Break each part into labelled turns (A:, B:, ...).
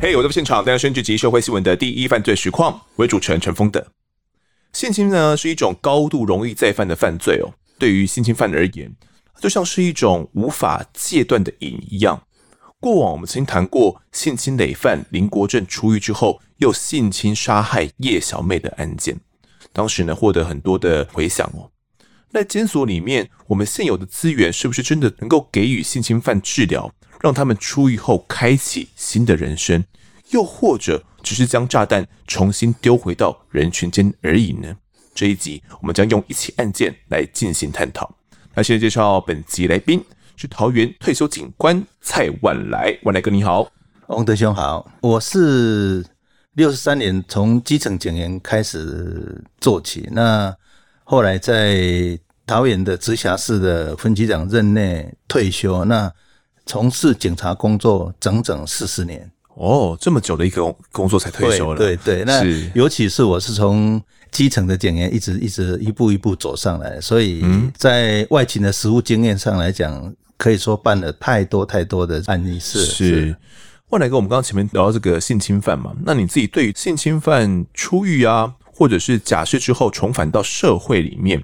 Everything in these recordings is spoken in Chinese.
A: 嘿我在现场，带来升职及社会新闻的第一犯罪实况，为主持人陈峰的。性侵呢是一种高度容易再犯的犯罪哦。对于性侵犯而言，就像是一种无法戒断的瘾一样。过往我们曾经谈过性侵累犯林国正出狱之后又性侵杀害叶小妹的案件，当时呢获得很多的回响哦。在监所里面，我们现有的资源是不是真的能够给予性侵犯治疗？让他们出狱后开启新的人生，又或者只是将炸弹重新丢回到人群间而已呢？这一集我们将用一起案件来进行探讨。那现在介绍本集来宾是桃园退休警官蔡万来，万来哥你好，
B: 王德兄好，我是六十三年从基层警员开始做起，那后来在桃园的直辖市的分局长任内退休，那。从事警察工作整整四十年
A: 哦，这么久的一个工作才退休了。
B: 对对，对，那尤其是我是从基层的警员一直一直一步一步走上来，所以在外勤的实务经验上来讲，可以说办了太多太多的案例是。
A: 是，万来哥，我们刚刚前面聊到这个性侵犯嘛，那你自己对于性侵犯出狱啊，或者是假释之后重返到社会里面，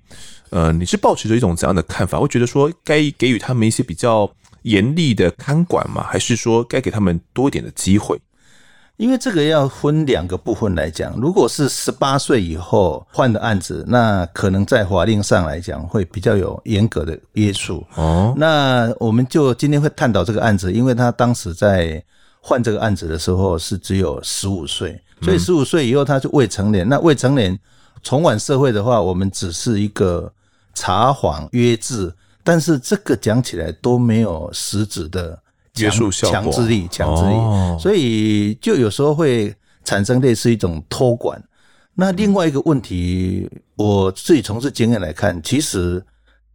A: 呃，你是保持着一种怎样的看法？会觉得说该给予他们一些比较。严厉的看管吗？还是说该给他们多一点的机会？
B: 因为这个要分两个部分来讲。如果是十八岁以后换的案子，那可能在法令上来讲会比较有严格的约束。哦，那我们就今天会探讨这个案子，因为他当时在换这个案子的时候是只有十五岁，所以十五岁以后他是未成年。那未成年重返社会的话，我们只是一个查访约制。但是这个讲起来都没有实质的约束效果、强制力、强制力，所以就有时候会产生类似一种托管。那另外一个问题，我自己从事经验来看，其实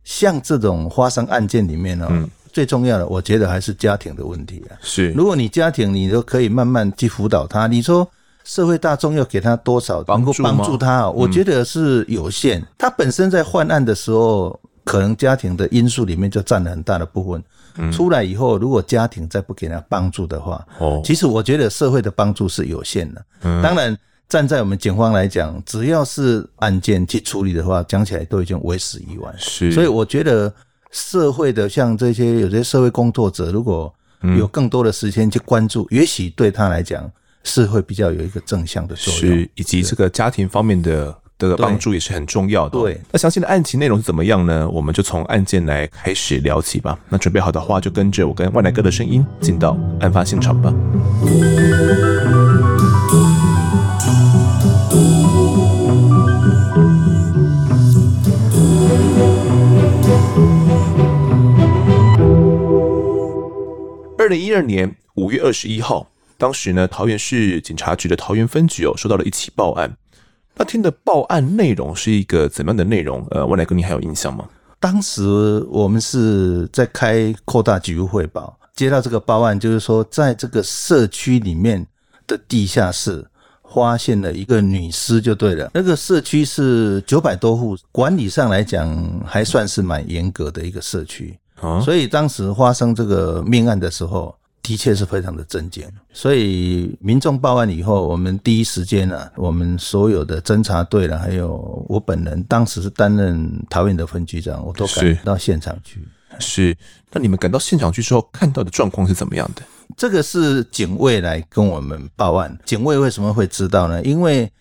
B: 像这种发生案件里面呢，最重要的，我觉得还是家庭的问题啊。
A: 是，
B: 如果你家庭你都可以慢慢去辅导他，你说社会大众要给他多少能够帮助他？我觉得是有限。他本身在犯案的时候。可能家庭的因素里面就占了很大的部分。出来以后，如果家庭再不给他帮助的话，哦，其实我觉得社会的帮助是有限的。当然，站在我们警方来讲，只要是案件去处理的话，讲起来都已经为时已晚。是，所以我觉得社会的像这些有些社会工作者，如果有更多的时间去关注，也许对他来讲是会比较有一个正向的作用，
A: 是以及这个家庭方面的。的帮助也是很重要的。
B: 对，
A: 那详细的案情内容是怎么样呢？我们就从案件来开始聊起吧。那准备好的话，就跟着我跟万来哥的声音进到案发现场吧。二零一二年五月二十一号，当时呢，桃园市警察局的桃园分局哦，收到了一起报案。那天的报案内容是一个怎么样的内容？呃，万来哥，你还有印象吗？
B: 当时我们是在开扩大举报汇报，接到这个报案，就是说在这个社区里面的地下室发现了一个女尸，就对了。那个社区是九百多户，管理上来讲还算是蛮严格的一个社区，所以当时发生这个命案的时候。的确是非常的震惊，所以民众报案以后，我们第一时间呢，我们所有的侦查队了，还有我本人，当时是担任桃园的分局长，我都赶到现场去。
A: 是，那你们赶到现场去之后，看到的状况是怎么样的？
B: 这个是警卫来跟我们报案。警卫为什么会知道呢？因为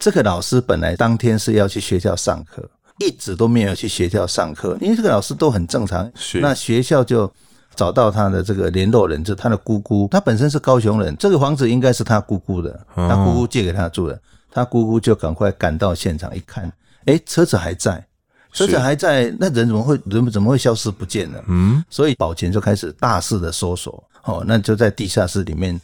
B: 这个老师本来当天是要去学校上课，一直都没有去学校上课，因为这个老师都很正常。是，那学校就。找到他的这个联络人，就是他的姑姑。他本身是高雄人，这个房子应该是他姑姑的，他姑姑借给他住的。他姑姑就赶快赶到现场一看，哎，车子还在，车子还在，那人怎么会人怎么会消失不见了？嗯，所以保全就开始大肆的搜索。哦，那就在地下室里面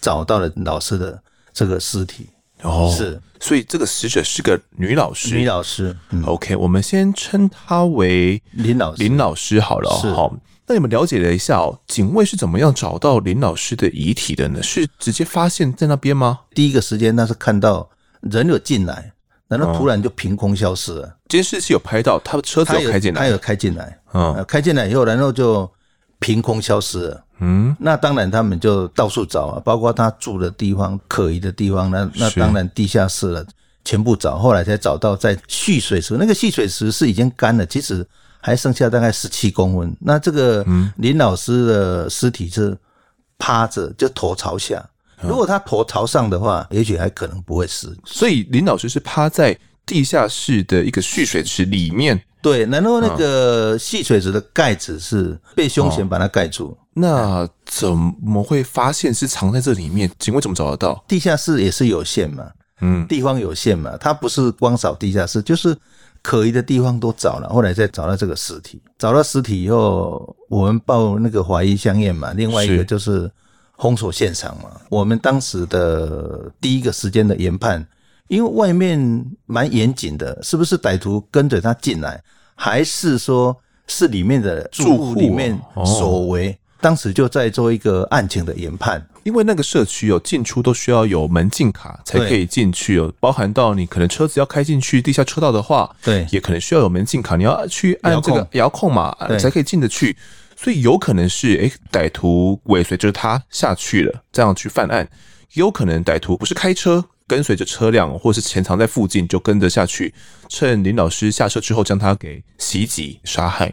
B: 找到了老师的这个尸体。哦，是，
A: 所以这个死者是个女老师。
B: 女老师。嗯
A: ，OK，我们先称她为
B: 林老师。
A: 林老师好了，是好。那你们了解了一下哦，警卫是怎么样找到林老师的遗体的呢？是直接发现在那边吗？
B: 第一个时间，那是看到人有进来，然后突然就凭空消失了。
A: 监视器有拍到他的车子有开进来，
B: 他有开进来，
A: 嗯，
B: 开进来以后，然后就凭空消失了。
A: 嗯，
B: 那当然他们就到处找啊，包括他住的地方、可疑的地方，那那当然地下室了，全部找，后来才找到在蓄水池。那个蓄水池是已经干了，其实还剩下大概十七公分。那这个林老师的尸体是趴着，就头朝下。如果他头朝上的话，也许还可能不会死。
A: 所以林老师是趴在地下室的一个蓄水池里面。
B: 对，然后那个蓄水池的盖子是被凶嫌把它盖住。哦。
A: 那怎么会发现是藏在这里面？警卫怎么找得到？
B: 地下室也是有限嘛，嗯，地方有限嘛，他不是光扫地下室，就是可疑的地方都找了，后来再找到这个尸体。找到尸体以后，我们报那个法医相验嘛，另外一个就是。封锁现场嘛，我们当时的第一个时间的研判，因为外面蛮严谨的，是不是歹徒跟着他进来，还是说是里面的住户里面所为？哦、当时就在做一个案情的研判，
A: 因为那个社区有进出都需要有门禁卡才可以进去哦，包含到你可能车子要开进去地下车道的话，
B: 对，
A: 也可能需要有门禁卡，你要去按这个遥控嘛，才可以进得去。所以有可能是诶，歹徒尾随着他下去了，这样去犯案；也有可能歹徒不是开车跟随着车辆，或是潜藏在附近就跟着下去，趁林老师下车之后将他给袭击杀害。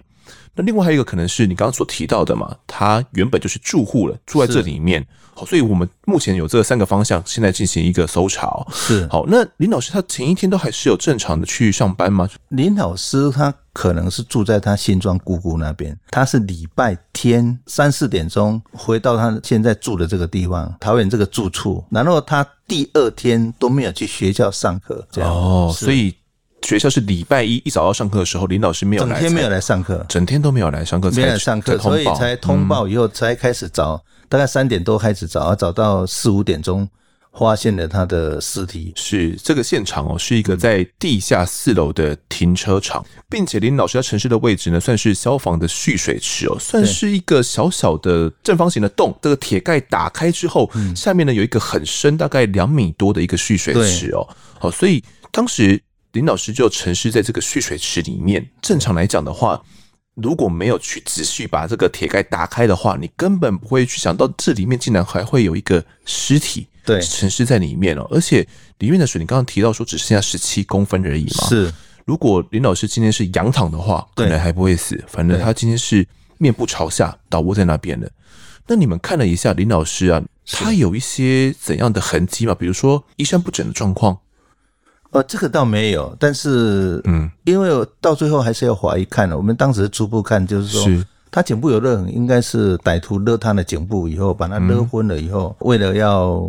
A: 那另外还有一个可能是你刚刚所提到的嘛，他原本就是住户了，住在这里面。好，所以我们目前有这三个方向，现在进行一个搜查。
B: 是
A: 好，那林老师他前一天都还是有正常的去上班吗？
B: 林老师他可能是住在他新庄姑姑那边，他是礼拜天三四点钟回到他现在住的这个地方，桃园这个住处，然后他第二天都没有去学校上课。这样
A: 哦，所以。学校是礼拜一一早要上课的时候，林老师没有来，
B: 整天没有来上课，
A: 整天都没有来上课，
B: 没有来上课，所以才通报以后才开始找，嗯、大概三点多开始找，找到四五点钟发现了他的尸体。
A: 是这个现场哦，是一个在地下四楼的停车场，并且林老师他城市的位置呢，算是消防的蓄水池哦，算是一个小小的正方形的洞。这个铁盖打开之后，下面呢有一个很深，大概两米多的一个蓄水池哦。好，所以当时。林老师就沉尸在这个蓄水池里面。正常来讲的话，如果没有去仔细把这个铁盖打开的话，你根本不会去想到这里面竟然还会有一个尸体，对，沉尸在里面哦。而且里面的水，你刚刚提到说只剩下十七公分而已嘛。
B: 是，如
A: 果林老师今天是仰躺的话，可能还不会死。反正他今天是面部朝下倒卧在那边的。那你们看了一下林老师啊，他有一些怎样的痕迹嘛？比如说衣衫不整的状况。
B: 呃，这个倒没有，但是，嗯，因为到最后还是要怀疑看了。我们当时初步看，就是说，是他颈部有勒痕，应该是歹徒勒他的颈部以后，把他勒昏了以后，嗯、为了要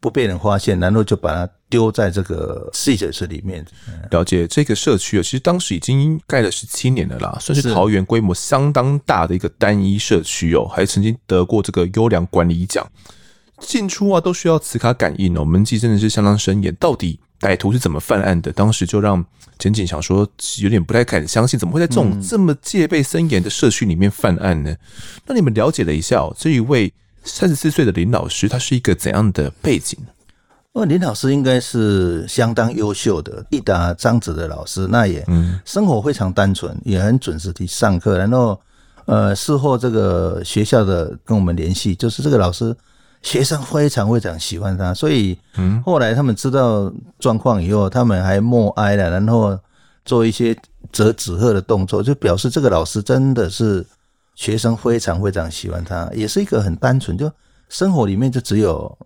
B: 不被人发现，然后就把他丢在这个蓄水池里面。
A: 了解这个社区，其实当时已经盖了十七年了啦，算是桃园规模相当大的一个单一社区哦，还曾经得过这个优良管理奖。进出啊都需要磁卡感应哦，门禁真的是相当森严。到底？歹徒是怎么犯案的？当时就让检警想说，有点不太敢相信，怎么会在这种这么戒备森严的社区里面犯案呢？那你们了解了一下哦，这一位三十四岁的林老师，他是一个怎样的背景？
B: 哦，林老师应该是相当优秀的，一打张子的老师，那也生活非常单纯，也很准时去上课。然后，呃，事后这个学校的跟我们联系，就是这个老师。学生非常非常喜欢他，所以后来他们知道状况以后，他们还默哀了，然后做一些折纸鹤的动作，就表示这个老师真的是学生非常非常喜欢他，也是一个很单纯，就生活里面就只有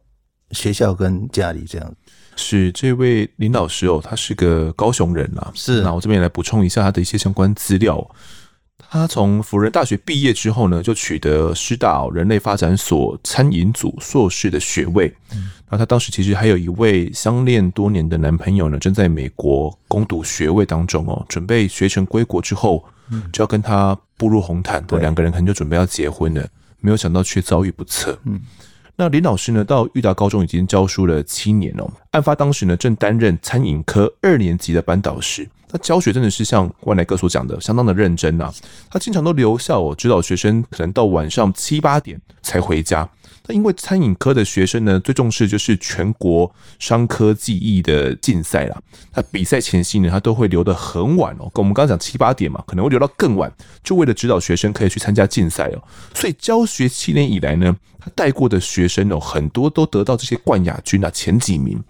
B: 学校跟家里这样。
A: 是这位林老师哦，他是个高雄人啊。
B: 是，
A: 那我这边来补充一下他的一些相关资料。他从辅仁大学毕业之后呢，就取得师大人类发展所餐饮组硕士的学位。那他当时其实还有一位相恋多年的男朋友呢，正在美国攻读学位当中哦，准备学成归国之后，就要跟他步入红毯，两个人可能就准备要结婚了。没有想到却遭遇不测。那林老师呢，到育达高中已经教书了七年哦。案发当时呢，正担任餐饮科二年级的班导师。他教学真的是像万来哥所讲的，相当的认真呐、啊。他经常都留校哦，指导学生，可能到晚上七八点才回家。那因为餐饮科的学生呢，最重视就是全国商科技艺的竞赛啦。那比赛前夕呢，他都会留得很晚哦，跟我们刚刚讲七八点嘛，可能会留到更晚，就为了指导学生可以去参加竞赛哦。所以教学七年以来呢，他带过的学生哦，很多都得到这些冠亚军啊，前几名。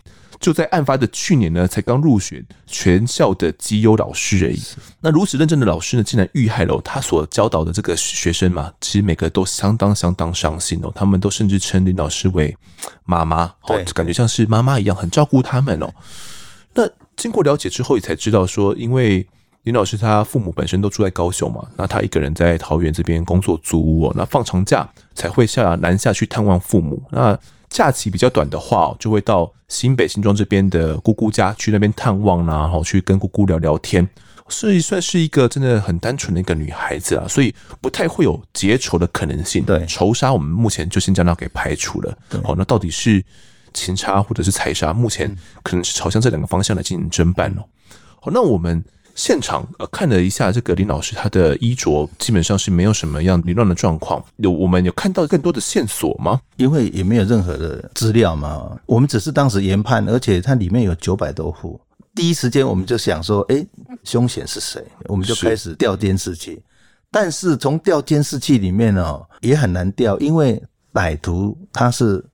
A: 就在案发的去年呢，才刚入选全校的绩优老师而已。那如此认真的老师呢，竟然遇害了他所教导的这个学生嘛？其实每个都相当相当伤心哦。他们都甚至称林老师为妈妈，哦，感觉像是妈妈一样，很照顾他们哦。那经过了解之后，也才知道说，因为林老师他父母本身都住在高雄嘛，那他一个人在桃园这边工作租屋哦，那放长假才会下南下去探望父母。那假期比较短的话，就会到新北新庄这边的姑姑家去那边探望啦，然后去跟姑姑聊聊天，所以算是一个真的很单纯的一个女孩子啊，所以不太会有结仇的可能性。对，仇杀我们目前就先将它给排除了。好，那到底是情杀或者是财杀？目前可能是朝向这两个方向来进行侦办哦。好，那我们。现场呃看了一下这个林老师他的衣着，基本上是没有什么样凌乱的状况。有我们有看到更多的线索吗？
B: 因为也没有任何的资料嘛，我们只是当时研判，而且它里面有九百多户。第一时间我们就想说，哎，凶险是谁？我们就开始调监视器。但是从调监视器里面哦，也很难调，因为歹徒他是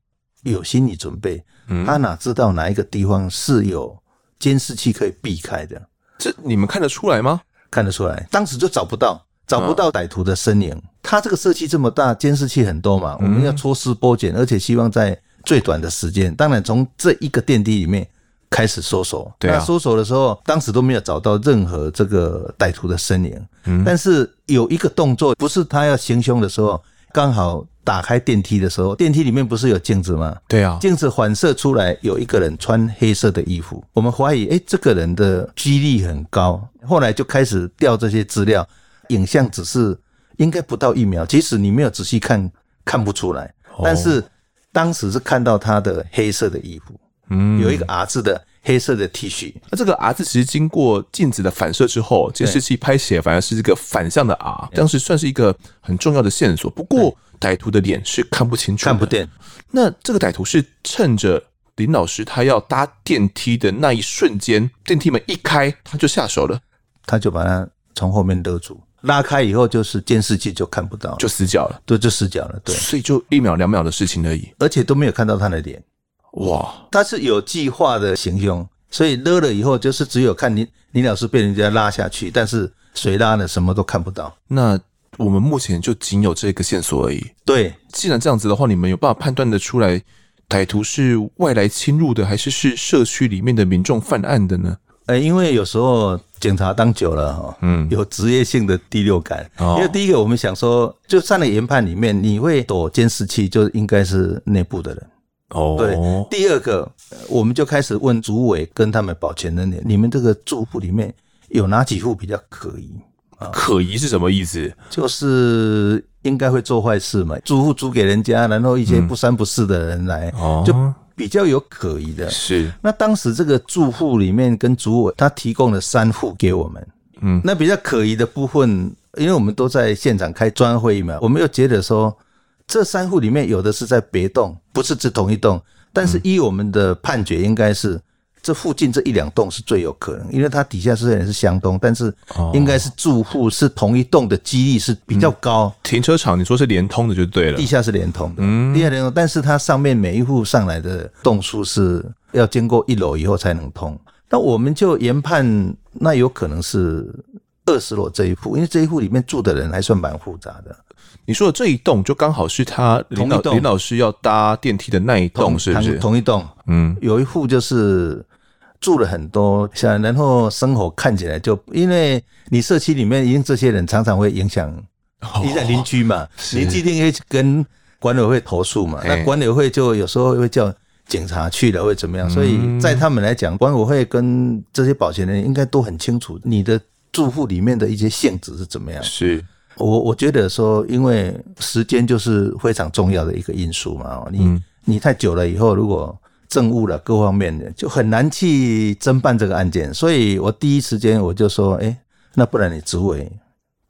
B: 有心理准备，他哪知道哪一个地方是有监视器可以避开的？
A: 这你们看得出来吗？
B: 看得出来，当时就找不到，找不到歹徒的身影。他这个社区这么大，监视器很多嘛，我们要抽丝剥茧，而且希望在最短的时间。当然，从这一个电梯里面开始搜索。对啊，搜索的时候，当时都没有找到任何这个歹徒的身影。嗯，但是有一个动作，不是他要行凶的时候，刚好。打开电梯的时候，电梯里面不是有镜子吗？
A: 对啊，
B: 镜子反射出来有一个人穿黑色的衣服，我们怀疑，哎，这个人的几率很高。后来就开始调这些资料，影像只是应该不到一秒，即使你没有仔细看，看不出来。但是当时是看到他的黑色的衣服，嗯，有一个 R 字的黑色的 T 恤。
A: 那这个 R 字其实经过镜子的反射之后，监视器拍写反而是这个反向的 R，当时算是一个很重要的线索。不过。歹徒的脸是看不清楚，
B: 看不见。
A: 那这个歹徒是趁着林老师他要搭电梯的那一瞬间，电梯门一开，他就下手了，
B: 他就把他从后面勒住，拉开以后就是监视器就看不到，
A: 就死角了，
B: 对，就死角了，对，
A: 所以就一秒两秒的事情而已，
B: 而且都没有看到他的脸。哇，他是有计划的行凶，所以勒了以后就是只有看林林老师被人家拉下去，但是谁拉的什么都看不到。
A: 那。我们目前就仅有这个线索而已。
B: 对，
A: 既然这样子的话，你们有办法判断得出来，歹徒是外来侵入的，还是是社区里面的民众犯案的呢？
B: 呃，因为有时候警察当久了哈，嗯，有职业性的第六感。哦，因为第一个，我们想说，就上了研判里面，你会躲监视器，就应该是内部的人。哦，对。第二个，我们就开始问主委跟他们保全人员，你们这个住户里面有哪几户比较可疑？
A: 可疑是什么意思？
B: 就是应该会做坏事嘛，租户租给人家，然后一些不三不四的人来，嗯、就比较有可疑的。
A: 是，
B: 那当时这个住户里面跟主委他提供了三户给我们，嗯，那比较可疑的部分，因为我们都在现场开专会议嘛，我们又觉得说这三户里面有的是在别栋，不是这同一栋，但是依我们的判决应该是。这附近这一两栋是最有可能，因为它底下虽然是相通，但是应该是住户是同一栋的几率是比较高。
A: 嗯、停车场你说是连通的就对了，
B: 地下是连通的，嗯，地下连通，但是它上面每一户上来的栋数是要经过一楼以后才能通。那我们就研判，那有可能是二十楼这一户，因为这一户里面住的人还算蛮复杂的。
A: 你说的这一栋就刚好是他林老林老师要搭电梯的那一栋，是不是？
B: 同一栋，嗯，有一户就是。住了很多，像然后生活看起来就，因为你社区里面，因为这些人常常会影响影响邻居嘛，邻居一定会跟管委会投诉嘛，那管委会就有时候会叫警察去了，会怎么样？所以在他们来讲，管委会跟这些保全人应该都很清楚你的住户里面的一些性质是怎么样。
A: 是
B: 我我觉得说，因为时间就是非常重要的一个因素嘛，你你太久了以后，如果证物了各方面的就很难去侦办这个案件，所以我第一时间我就说，哎，那不然你主委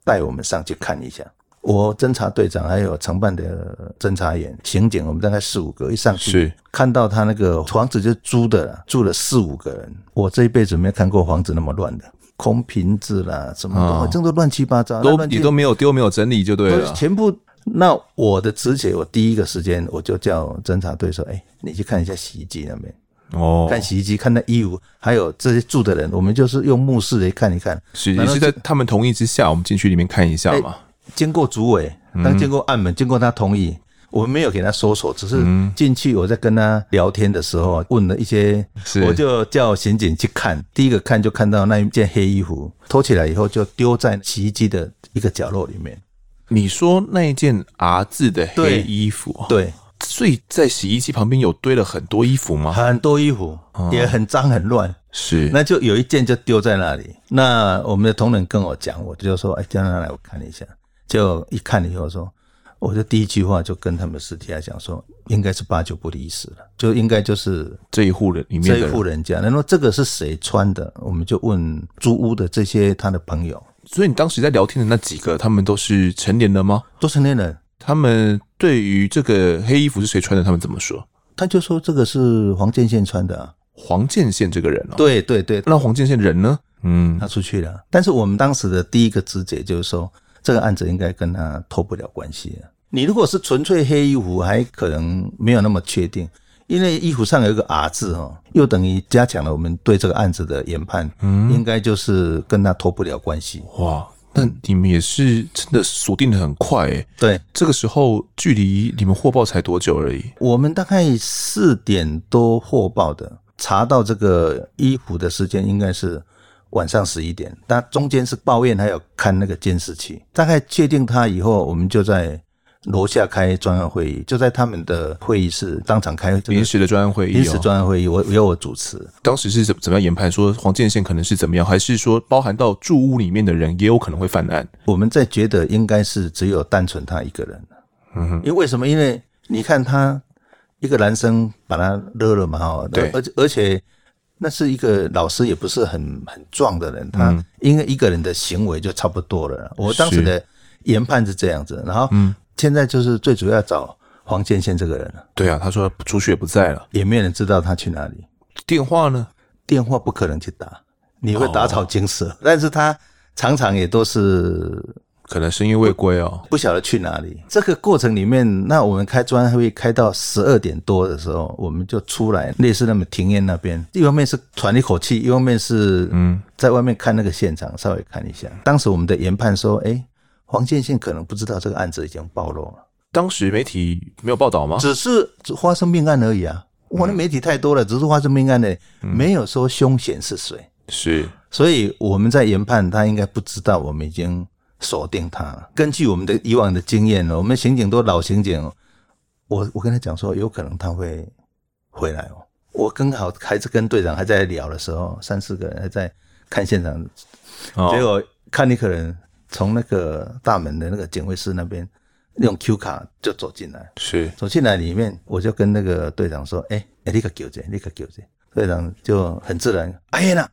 B: 带我们上去看一下。我侦查队长还有承办的侦查员、刑警，我们大概四五个，一上去
A: 是
B: 看到他那个房子就租的了，住了四五个人。我这一辈子没有看过房子那么乱的，空瓶子啦，什么的，哦、真的乱七八糟，
A: 都你都没有丢，没有整理就对了，
B: 全部。那我的直觉，我第一个时间我就叫侦查队说：“哎、欸，你去看一下洗衣机那边。”哦，看洗衣机，看那衣服，还有这些住的人，我们就是用目视来看一看。
A: 是，也是在他们同意之下，我们进去里面看一下嘛。欸、
B: 经过主委，当经过暗门，经过他同意，我们没有给他搜索，只是进去。我在跟他聊天的时候，问了一些，我就叫刑警去看。第一个看就看到那一件黑衣服，脱起来以后就丢在洗衣机的一个角落里面。
A: 你说那一件 R 字的黑衣服，
B: 对，对，
A: 所以在洗衣机旁边有堆了很多衣服吗？
B: 很多衣服，也很脏很乱。
A: 是，
B: 那就有一件就丢在那里。那我们的同仁跟我讲，我就说：“哎，叫他来，我看一下。”就一看以后说，我就第一句话就跟他们私底下讲说：“应该是八九不离十了，就应该就是
A: 这一户人里面
B: 这一户人家。”然后这个是谁穿的？我们就问租屋的这些他的朋友。
A: 所以你当时在聊天的那几个，他们都是成年人吗？
B: 都成年人。
A: 他们对于这个黑衣服是谁穿的，他们怎么说？
B: 他就说这个是黄建宪穿的啊。
A: 黄建宪这个人哦，
B: 对对对。
A: 那黄建宪人呢？
B: 嗯，他出去了。但是我们当时的第一个直觉就是说，这个案子应该跟他脱不了关系啊。你如果是纯粹黑衣服，还可能没有那么确定。因为衣服上有一个 R 字哦，又等于加强了我们对这个案子的研判，嗯，应该就是跟他脱不了关系。
A: 哇，那你们也是真的锁定的很快诶。
B: 对，
A: 这个时候距离你们获报才多久而已？
B: 我们大概四点多获报的，查到这个衣服的时间应该是晚上十一点，但中间是抱怨还有看那个监视器，大概确定他以后，我们就在。楼下开专案会议，就在他们的会议室当场开临
A: 时的专案会议。
B: 临时专案会议，我由我主持。
A: 当时是怎怎么样研判？说黄建宪可能是怎么样，还是说包含到住屋里面的人也有可能会犯案？
B: 我们在觉得应该是只有单纯他一个人。嗯哼，因为为什么？因为你看他一个男生把他勒了嘛，哈，对，而且而且那是一个老师，也不是很很壮的人，他因为一个人的行为就差不多了。我当时的研判是这样子，然后嗯。现在就是最主要找黄建宪这个人了。
A: 对啊，他说出去也不在了，
B: 也没有人知道他去哪里。
A: 电话呢？
B: 电话不可能去打，你会打草惊蛇。哦、但是他常常也都是
A: 可能深夜未归哦，
B: 不晓得去哪里。这个过程里面，那我们开专案会开到十二点多的时候，我们就出来，类似那么庭院那边，一方面是喘一口气，一方面是嗯，在外面看那个现场，稍微看一下。当时我们的研判说，哎。黄建宪可能不知道这个案子已经暴露了。
A: 当时媒体没有报道吗？
B: 只是发生命案而已啊！我的媒体太多了，只是发生命案的，没有说凶嫌是谁。
A: 是，
B: 所以我们在研判，他应该不知道我们已经锁定他了。根据我们的以往的经验，我们刑警都老刑警，我我跟他讲说，有可能他会回来哦。我刚好还是跟队长还在聊的时候，三四个人还在看现场，结果看你可能。从那个大门的那个警卫室那边用 Q 卡就走进来，
A: 是。
B: 走进来里面，我就跟那个队长说：“哎、立刻叫这，立刻叫这。”队长就很自然，阿贤呐，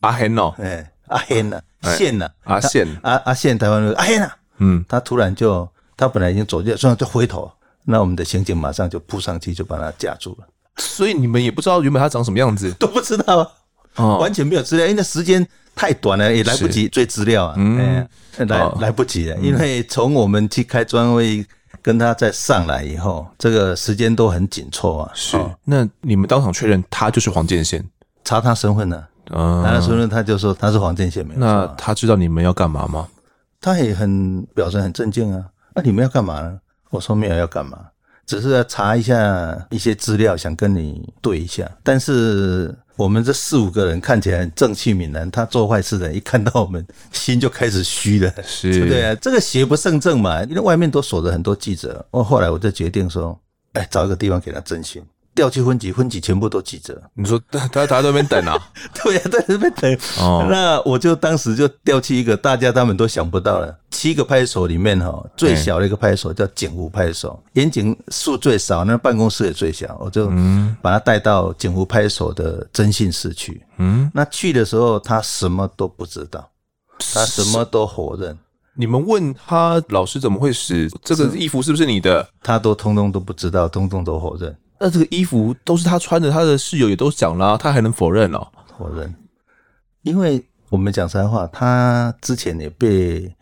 A: 阿贤哦，
B: 哎，阿贤呐，宪呐，阿宪，阿阿宪，台湾那个阿贤呐，嗯，他突然就，他本来已经走进来，突然就回头，那我们的刑警马上就扑上去，就把他架住了。
A: 所以你们也不知道原本他长什么样子，
B: 都不知道，哦，完全没有资料，因为那时间。太短了，也来不及追资料啊！嗯，来、哦、来不及了，因为从我们去开专会跟他再上来以后，这个时间都很紧凑啊。
A: 是，那你们当场确认他就是黄建宪？
B: 查他身份呢？啊，查他身份，他就说他是黄建宪，没错。
A: 那他知道你们要干嘛吗？
B: 他也很表示很震惊啊！那你们要干嘛呢？我说没有要干嘛，只是要查一下一些资料，想跟你对一下，但是。我们这四五个人看起来很正气凛然，他做坏事的，一看到我们心就开始虚了，是，对啊，这个邪不胜正嘛，因为外面都锁着很多记者。我后来我就决定说，哎，找一个地方给他侦讯。调去分局，分局全部都记者。
A: 你说他他在那边等啊？
B: 对呀、啊，在那边等。哦，那我就当时就调去一个大家他们都想不到的七个派出所里面哈，最小的一个派出所叫警湖派出所，员警数最少，那办公室也最小，我就把他带到警湖派出所的征信室去。嗯，那去的时候他什么都不知道，他什么都否认。
A: 你们问他老师怎么会死？这个衣服是不是你的？
B: 他都通通都不知道，通通都否认。
A: 那这个衣服都是他穿的，他的室友也都讲了，他还能否认哦？
B: 否认，因为我们讲实在话，他之前也被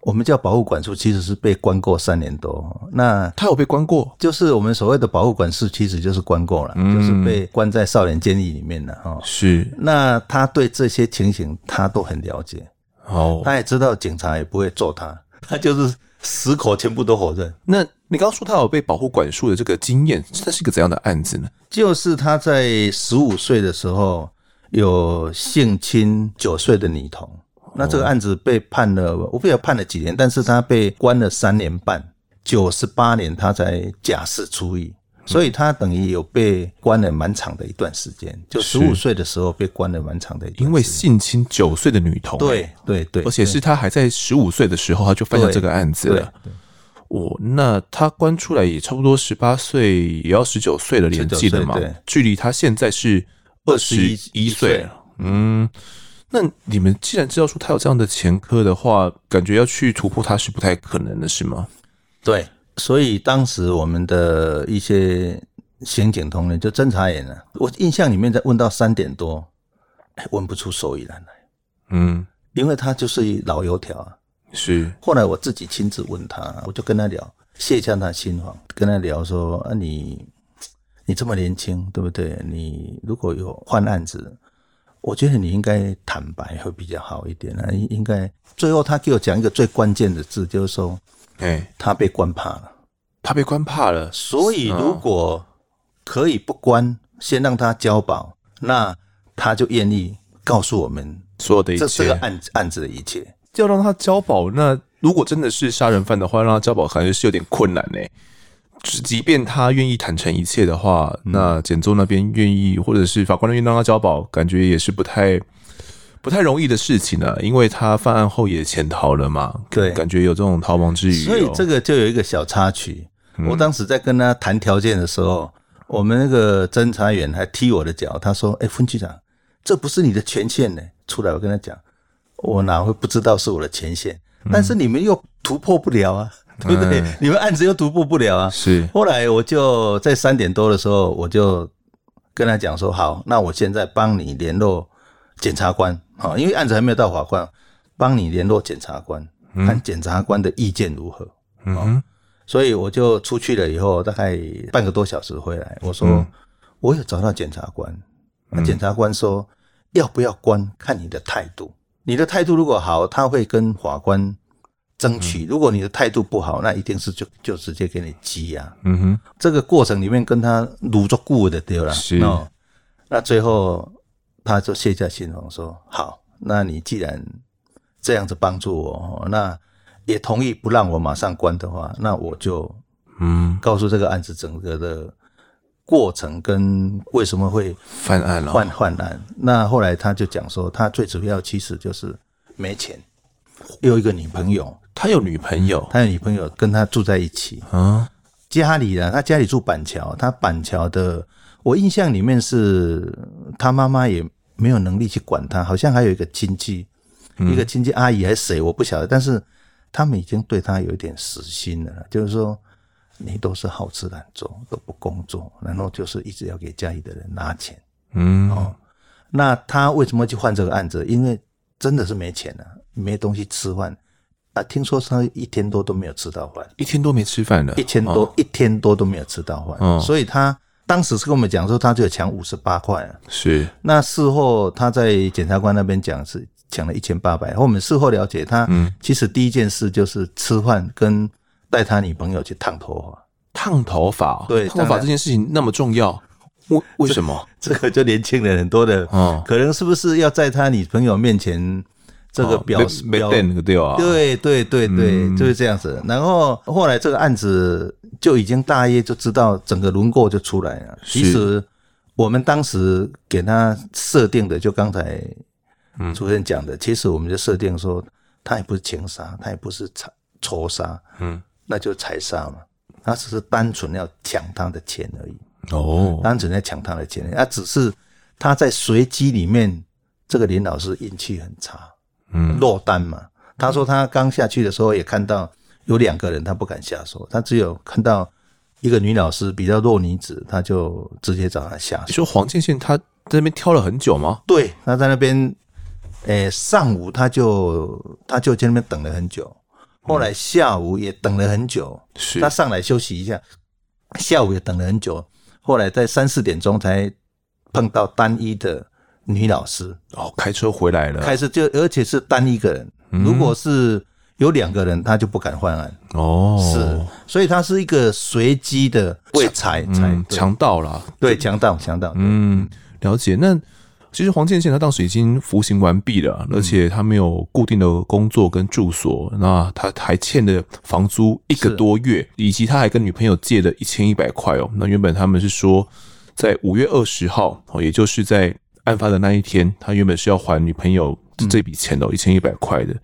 B: 我们叫保护管束，其实是被关过三年多。那
A: 他有被关过？
B: 就是我们所谓的保护管束，其实就是关过了，嗯、就是被关在少年监狱里面了哈。
A: 是，
B: 那他对这些情形他都很了解。
A: 哦，
B: 他也知道警察也不会揍他，他就是死口全部都否认。
A: 那你刚刚说他有被保护管束的这个经验，这是一个怎样的案子呢？
B: 就是他在十五岁的时候有性侵九岁的女童，那这个案子被判了，我不知道判了几年，但是他被关了三年半，九十八年他才假释出狱。所以他等于有被关了蛮长的一段时间，就十五岁的时候被关了蛮长的一段时间。
A: 因为性侵九岁的女童，
B: 对对对，
A: 而且是他还在十五岁的时候他就犯下这个案子了。哦，那他关出来也差不多十八岁，也要十九岁的年纪了嘛？距离他现在是二十一岁。嗯，那你们既然知道说他有这样的前科的话，感觉要去突破他是不太可能的，是吗？
B: 对。所以当时我们的一些刑警同仁就侦查员呢，我印象里面在问到三点多，哎，问不出所以然来。
A: 嗯，
B: 因为他就是老油条啊。
A: 是。
B: 后来我自己亲自问他，我就跟他聊，卸下他心防，跟他聊说啊，你你这么年轻，对不对？你如果有换案子，我觉得你应该坦白会比较好一点啊。应该最后他给我讲一个最关键的字，就是说。
A: 哎，
B: 他被关怕了，
A: 他被关怕了。
B: 所以如果可以不关，先让他交保，那他就愿意告诉我们
A: 所有的一切，
B: 这这个案案子的一切。
A: 要让他交保，那如果真的是杀人犯的话，让他交保感觉是有点困难呢。即便他愿意坦诚一切的话，那检座那边愿意，或者是法官那边让他交保，感觉也是不太。不太容易的事情呢，因为他犯案后也潜逃了嘛，
B: 对，
A: 感觉有这种逃亡之余。
B: 所以这个就有一个小插曲。我当时在跟他谈条件的时候，我们那个侦查员还踢我的脚，他说：“哎，分局长，这不是你的权限呢。”出来，我跟他讲，我哪会不知道是我的前线？但是你们又突破不了啊，对不对？你们案子又突破不了啊。
A: 是。
B: 后来我就在三点多的时候，我就跟他讲说：“好，那我现在帮你联络检察官。”啊，因为案子还没有到法官，帮你联络检察官，看检察官的意见如何。
A: 嗯，
B: 所以我就出去了以后，大概半个多小时回来，我说我有找到检察官，那检察官说要不要关，看你的态度。你的态度如果好，他会跟法官争取；如果你的态度不好，那一定是就就直接给你羁押。
A: 嗯哼，
B: 这个过程里面跟他撸着顾的对了。
A: 是，
B: 那最后。他就卸下心防说：“好，那你既然这样子帮助我，那也同意不让我马上关的话，那我就嗯，告诉这个案子整个的过程跟为什么会
A: 犯案了，
B: 犯犯案。那后来他就讲说，他最主要其实就是没钱，有一个女朋友，
A: 他有女朋友，
B: 他有女朋友跟他住在一起。
A: 啊，
B: 家里呢，他家里住板桥，他板桥的。”我印象里面是他妈妈也没有能力去管他，好像还有一个亲戚，一个亲戚阿姨还是谁，我不晓得。但是他们已经对他有一点死心了，就是说你都是好吃懒做，都不工作，然后就是一直要给家里的人拿钱。
A: 嗯，
B: 哦，那他为什么去换这个案子？因为真的是没钱了，没东西吃饭啊。听说他一天多都没有吃到饭，
A: 一天多没吃饭了，
B: 一天多一天多都没有吃到饭，所以他。当时是跟我们讲说，他就抢五十八块啊。
A: 是。
B: 那事后他在检察官那边讲是抢了一千八百。我们事后了解，他其实第一件事就是吃饭跟带他女朋友去烫头
A: 发。烫头发？
B: 对，
A: 烫头发这件事情那么重要，为为什么？
B: 这个就年轻人很多的，可能是不是要在他女朋友面前？这个表示
A: 那个对啊，
B: 对对对对，就是这样子。然后后来这个案子就已经大约就知道整个轮廓就出来了。其实我们当时给他设定的，就刚才主任讲的，其实我们就设定说，他也不是情杀，他也不是财仇杀，
A: 嗯，
B: 那就财杀嘛。他只是单纯要抢他的钱而已。
A: 哦，
B: 单纯要抢他的钱，他只是他在随机里面，这个林老师运气很差。
A: 嗯，
B: 落单嘛，他说他刚下去的时候也看到有两个人，他不敢下手，他只有看到一个女老师比较弱女子，他就直接找他下手。
A: 你说黄建宪他在那边挑了很久吗？
B: 对，他在那边，诶，上午他就他就在那边等了很久，后来下午也等了很久，
A: 是
B: 他上来休息一下，下午也等了很久，后来在三四点钟才碰到单一的女老师
A: 哦，开车回来了，
B: 开车就而且是单一个人。如果是有两个人，他就不敢犯案
A: 哦。
B: 是，所以他是一个随机的会踩踩
A: 强盗啦，
B: 对，强盗强盗。
A: 嗯，了解。那其实黄建宪他当时已经服刑完毕了，而且他没有固定的工作跟住所，那他还欠的房租一个多月，以及他还跟女朋友借了一千一百块哦。那原本他们是说，在五月二十号哦，也就是在案发的那一天，他原本是要还女朋友。这笔钱的，一千一百块的，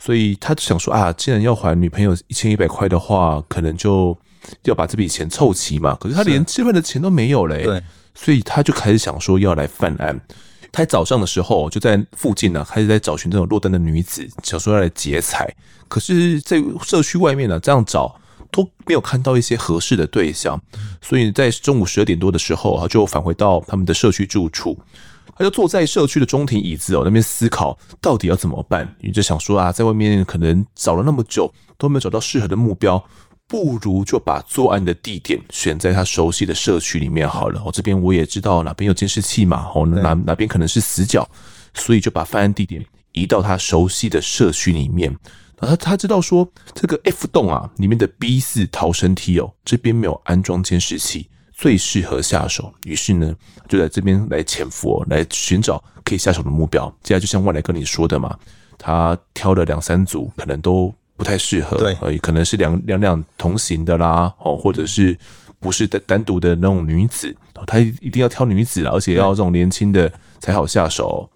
A: 所以他就想说啊，既然要还女朋友一千一百块的话，可能就要把这笔钱凑齐嘛。可是他连吃饭的钱都没有嘞，对，所以他就开始想说要来犯案。他早上的时候就在附近呢，开始在找寻这种落单的女子，想说要来劫财。可是，在社区外面呢，这样找都没有看到一些合适的对象，所以在中午十二点多的时候啊，就返回到他们的社区住处。他就坐在社区的中庭椅子哦，那边思考到底要怎么办。你就想说啊，在外面可能找了那么久都没有找到适合的目标，不如就把作案的地点选在他熟悉的社区里面好了。哦，这边我也知道哪边有监视器嘛，哦，哪哪边可能是死角，所以就把犯案地点移到他熟悉的社区里面。然后他他知道说这个 F 栋啊里面的 B 四逃生梯哦，这边没有安装监视器。最适合下手，于是呢，就在这边来潜伏，哦来寻找可以下手的目标。接下来就像外来跟你说的嘛，他挑了两三组，可能都不太适合，对，呃，可能是两两两同行的啦，哦，或者是不是单单独的那种女子，他一定要挑女子，而且要这种年轻的才好下手。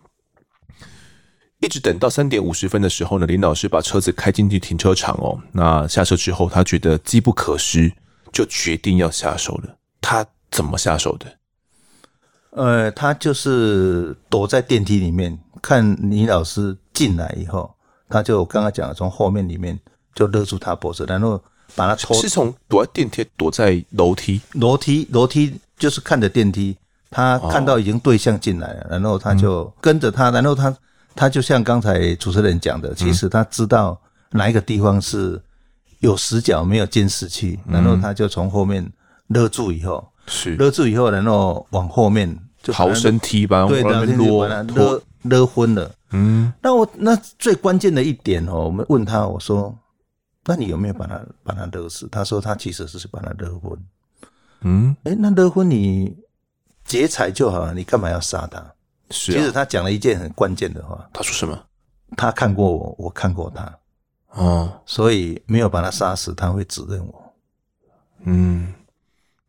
A: 一直等到三点五十分的时候呢，林老师把车子开进去停车场哦，那下车之后，他觉得机不可失，就决定要下手了。他怎么下手的？
B: 呃，他就是躲在电梯里面，看李老师进来以后，他就刚刚讲的，从后面里面就勒住他脖子，然后把他抽。
A: 是从躲在电梯，躲在楼梯，
B: 楼梯，楼梯就是看着电梯，他看到已经对象进来了，然后他就跟着他，然后他他就像刚才主持人讲的，其实他知道哪一个地方是有死角，没有监视器，然后他就从后面。勒住以后是勒住以后，然后往后面就
A: 逃生梯吧，
B: 对，然后就把他勒勒昏了。嗯，那我那最关键的一点哦，我们问他，我说，那你有没有把他把他勒死？他说他其实是把他勒昏。嗯，哎，那勒昏你劫财就好了，你干嘛要杀他？是，其实他讲了一件很关键的话。
A: 他说什么？
B: 他看过我，我看过他。哦，所以没有把他杀死，他会指认我。
A: 嗯。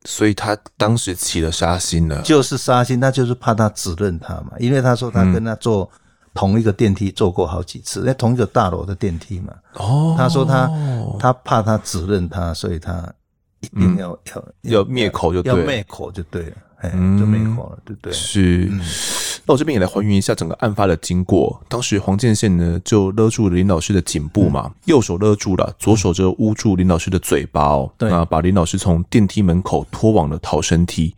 A: 所以他当时起了杀心了，
B: 就是杀心，他就是怕他指认他嘛，因为他说他跟他坐同一个电梯坐过好几次，在同一个大楼的电梯嘛。哦，他说他他怕他指认他，所以他一定要要
A: 要灭口就对，
B: 要灭口就对了，哎，就灭口了，对不对？
A: 是。那我这边也来还原一下整个案发的经过。当时黄建宪呢就勒住了林老师的颈部嘛，右手勒住了，左手就捂住林老师的嘴巴那把林老师从电梯门口拖往了逃生梯。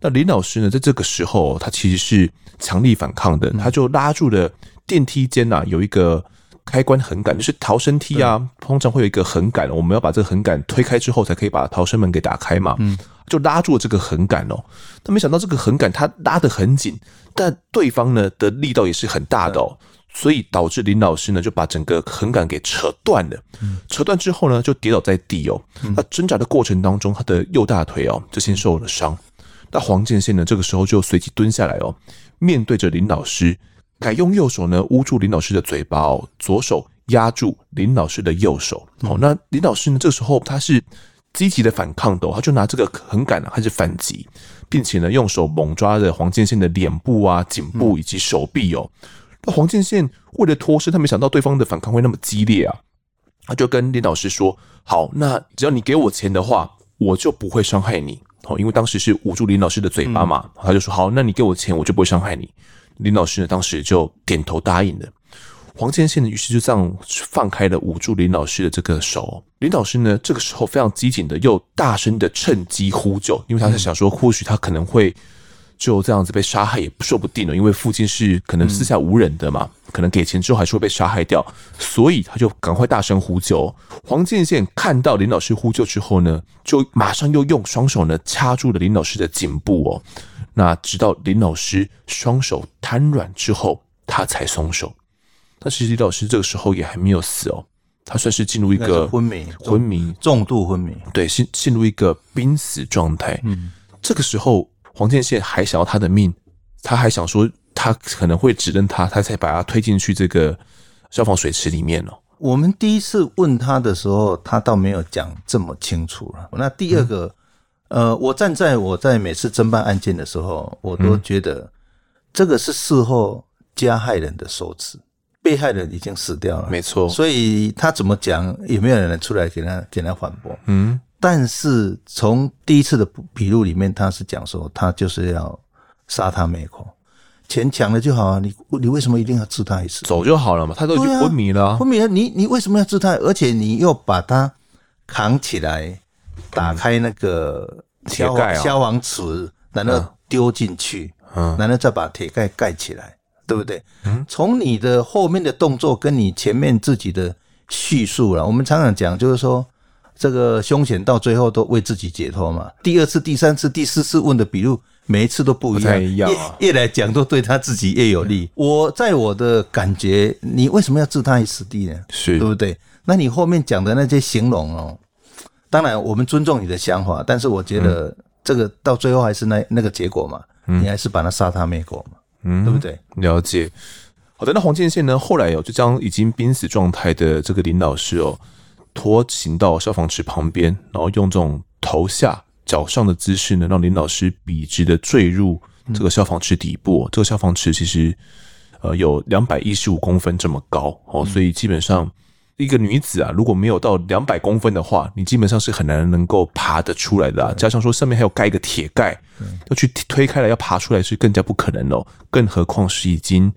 A: 那林老师呢，在这个时候他其实是强力反抗的，他就拉住了电梯间呐有一个开关横杆，就是逃生梯啊，通常会有一个横杆，我们要把这个横杆推开之后，才可以把逃生门给打开嘛。嗯。就拉住了这个横杆哦，但没想到这个横杆它拉得很紧，但对方呢的力道也是很大的哦，所以导致林老师呢就把整个横杆给扯断了。扯断之后呢，就跌倒在地哦。那挣扎的过程当中，他的右大腿哦就先受了伤。那黄建宪呢这个时候就随即蹲下来哦，面对着林老师，改用右手呢捂住林老师的嘴巴，左手压住林老师的右手。哦，那林老师呢这时候他是。积极的反抗的，他就拿这个横杆呢开始反击，并且呢用手猛抓着黄建宪的脸部啊、颈部以及手臂哦。那黄建宪为了脱身，他没想到对方的反抗会那么激烈啊，他就跟林老师说：“好，那只要你给我钱的话，我就不会伤害你。”哦，因为当时是捂住林老师的嘴巴嘛，他就说：“好，那你给我钱，我就不会伤害你。”林老师呢当时就点头答应了。黄建宪于是就这样放开了捂住林老师的这个手。林老师呢，这个时候非常机警的又大声的趁机呼救，因为他是想说，或许他可能会。就这样子被杀害也说不定了，因为附近是可能四下无人的嘛，可能给钱之后还是会被杀害掉，所以他就赶快大声呼救。黄建宪看到林老师呼救之后呢，就马上又用双手呢掐住了林老师的颈部哦，那直到林老师双手瘫软之后，他才松手。但是李老师这个时候也还没有死哦，他算是进入一个
B: 昏迷、
A: 昏迷、
B: 重度昏迷，
A: 对，进进入一个濒死状态。嗯，这个时候。黄建宪还想要他的命，他还想说他可能会指认他，他才把他推进去这个消防水池里面哦。
B: 我们第一次问他的时候，他倒没有讲这么清楚了。那第二个，嗯、呃，我站在我在每次侦办案件的时候，我都觉得这个是事后加害人的说辞，被害人已经死掉了，
A: 没错。
B: 所以他怎么讲，也没有人出来给他给他反驳。嗯。但是从第一次的笔录里面，他是讲说他就是要杀他灭口，钱抢了就好啊，你你为什么一定要治他一次？
A: 走就好了嘛，他都已经昏迷了，啊，
B: 昏迷了，你你为什么要治他？而且你又把他扛起来，打开那个消防消防池，然后丢进去，嗯，然后再把铁盖盖起来，对不对？嗯，从你的后面的动作跟你前面自己的叙述了，我们常常讲就是说。这个凶险到最后都为自己解脱嘛？第二次、第三次、第四次问的笔录，每一次都不一样，不太一样啊，越，越来讲都对他自己越有利。嗯、我在我的感觉，你为什么要置他于死地呢？是对不对？那你后面讲的那些形容哦，当然我们尊重你的想法，但是我觉得这个到最后还是那那个结果嘛，嗯、你还是把他杀他灭口嘛，嗯，对不对？
A: 了解。好的，那黄建宪呢？后来哦，就将已经濒死状态的这个林老师哦。拖行到消防池旁边，然后用这种头下脚上的姿势呢，让林老师笔直的坠入这个消防池底部。嗯、这个消防池其实呃有两百一十五公分这么高哦，所以基本上一个女子啊，如果没有到两百公分的话，你基本上是很难能够爬得出来的啊。加上说上面还有盖一个铁盖，要去推开来要爬出来是更加不可能哦，更何况是已经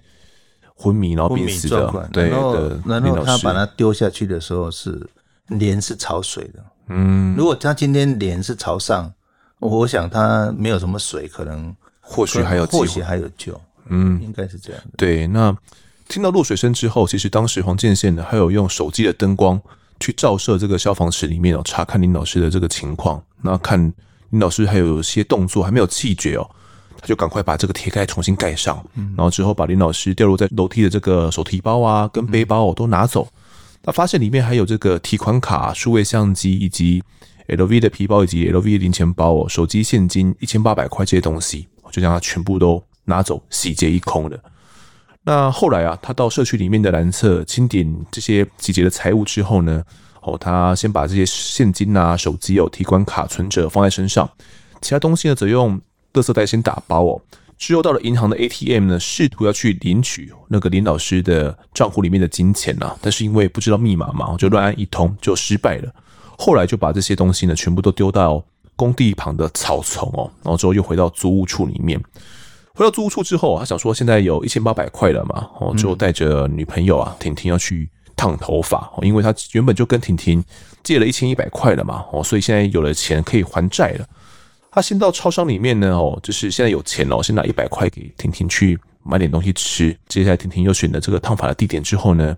A: 昏迷然后濒死的，对的。
B: 然后他把他丢下去的时候是。脸是朝水的，嗯，如果他今天脸是朝上，我想他没有什么水，可能
A: 或许还有
B: 或许还有救，嗯，应该是这样的。
A: 对，那听到落水声之后，其实当时黄建宪呢，还有用手机的灯光去照射这个消防池里面哦，查看林老师的这个情况。那看林老师还有些动作还没有气绝哦，他就赶快把这个铁盖重新盖上，然后之后把林老师掉落在楼梯的这个手提包啊跟背包哦都拿走。他发现里面还有这个提款卡、数位相机以及 LV 的皮包以及 LV 的零钱包哦，手机、现金一千八百块这些东西，就将它全部都拿走，洗劫一空的。那后来啊，他到社区里面的男厕清点这些集结的财物之后呢，哦，他先把这些现金啊、手机哦、提款卡、存折放在身上，其他东西呢，则用垃圾袋先打包哦。之后到了银行的 ATM 呢，试图要去领取那个林老师的账户里面的金钱呐、啊，但是因为不知道密码嘛，就乱按一通就失败了。后来就把这些东西呢，全部都丢到工地旁的草丛哦，然后之后又回到租屋处里面。回到租屋处之后，他想说现在有一千八百块了嘛，哦，就带着女朋友啊婷婷要去烫头发，因为他原本就跟婷婷借了一千一百块了嘛，哦，所以现在有了钱可以还债了。他先到超商里面呢，哦，就是现在有钱了，先拿一百块给婷婷去买点东西吃。接下来婷婷又选了这个烫发的地点之后呢，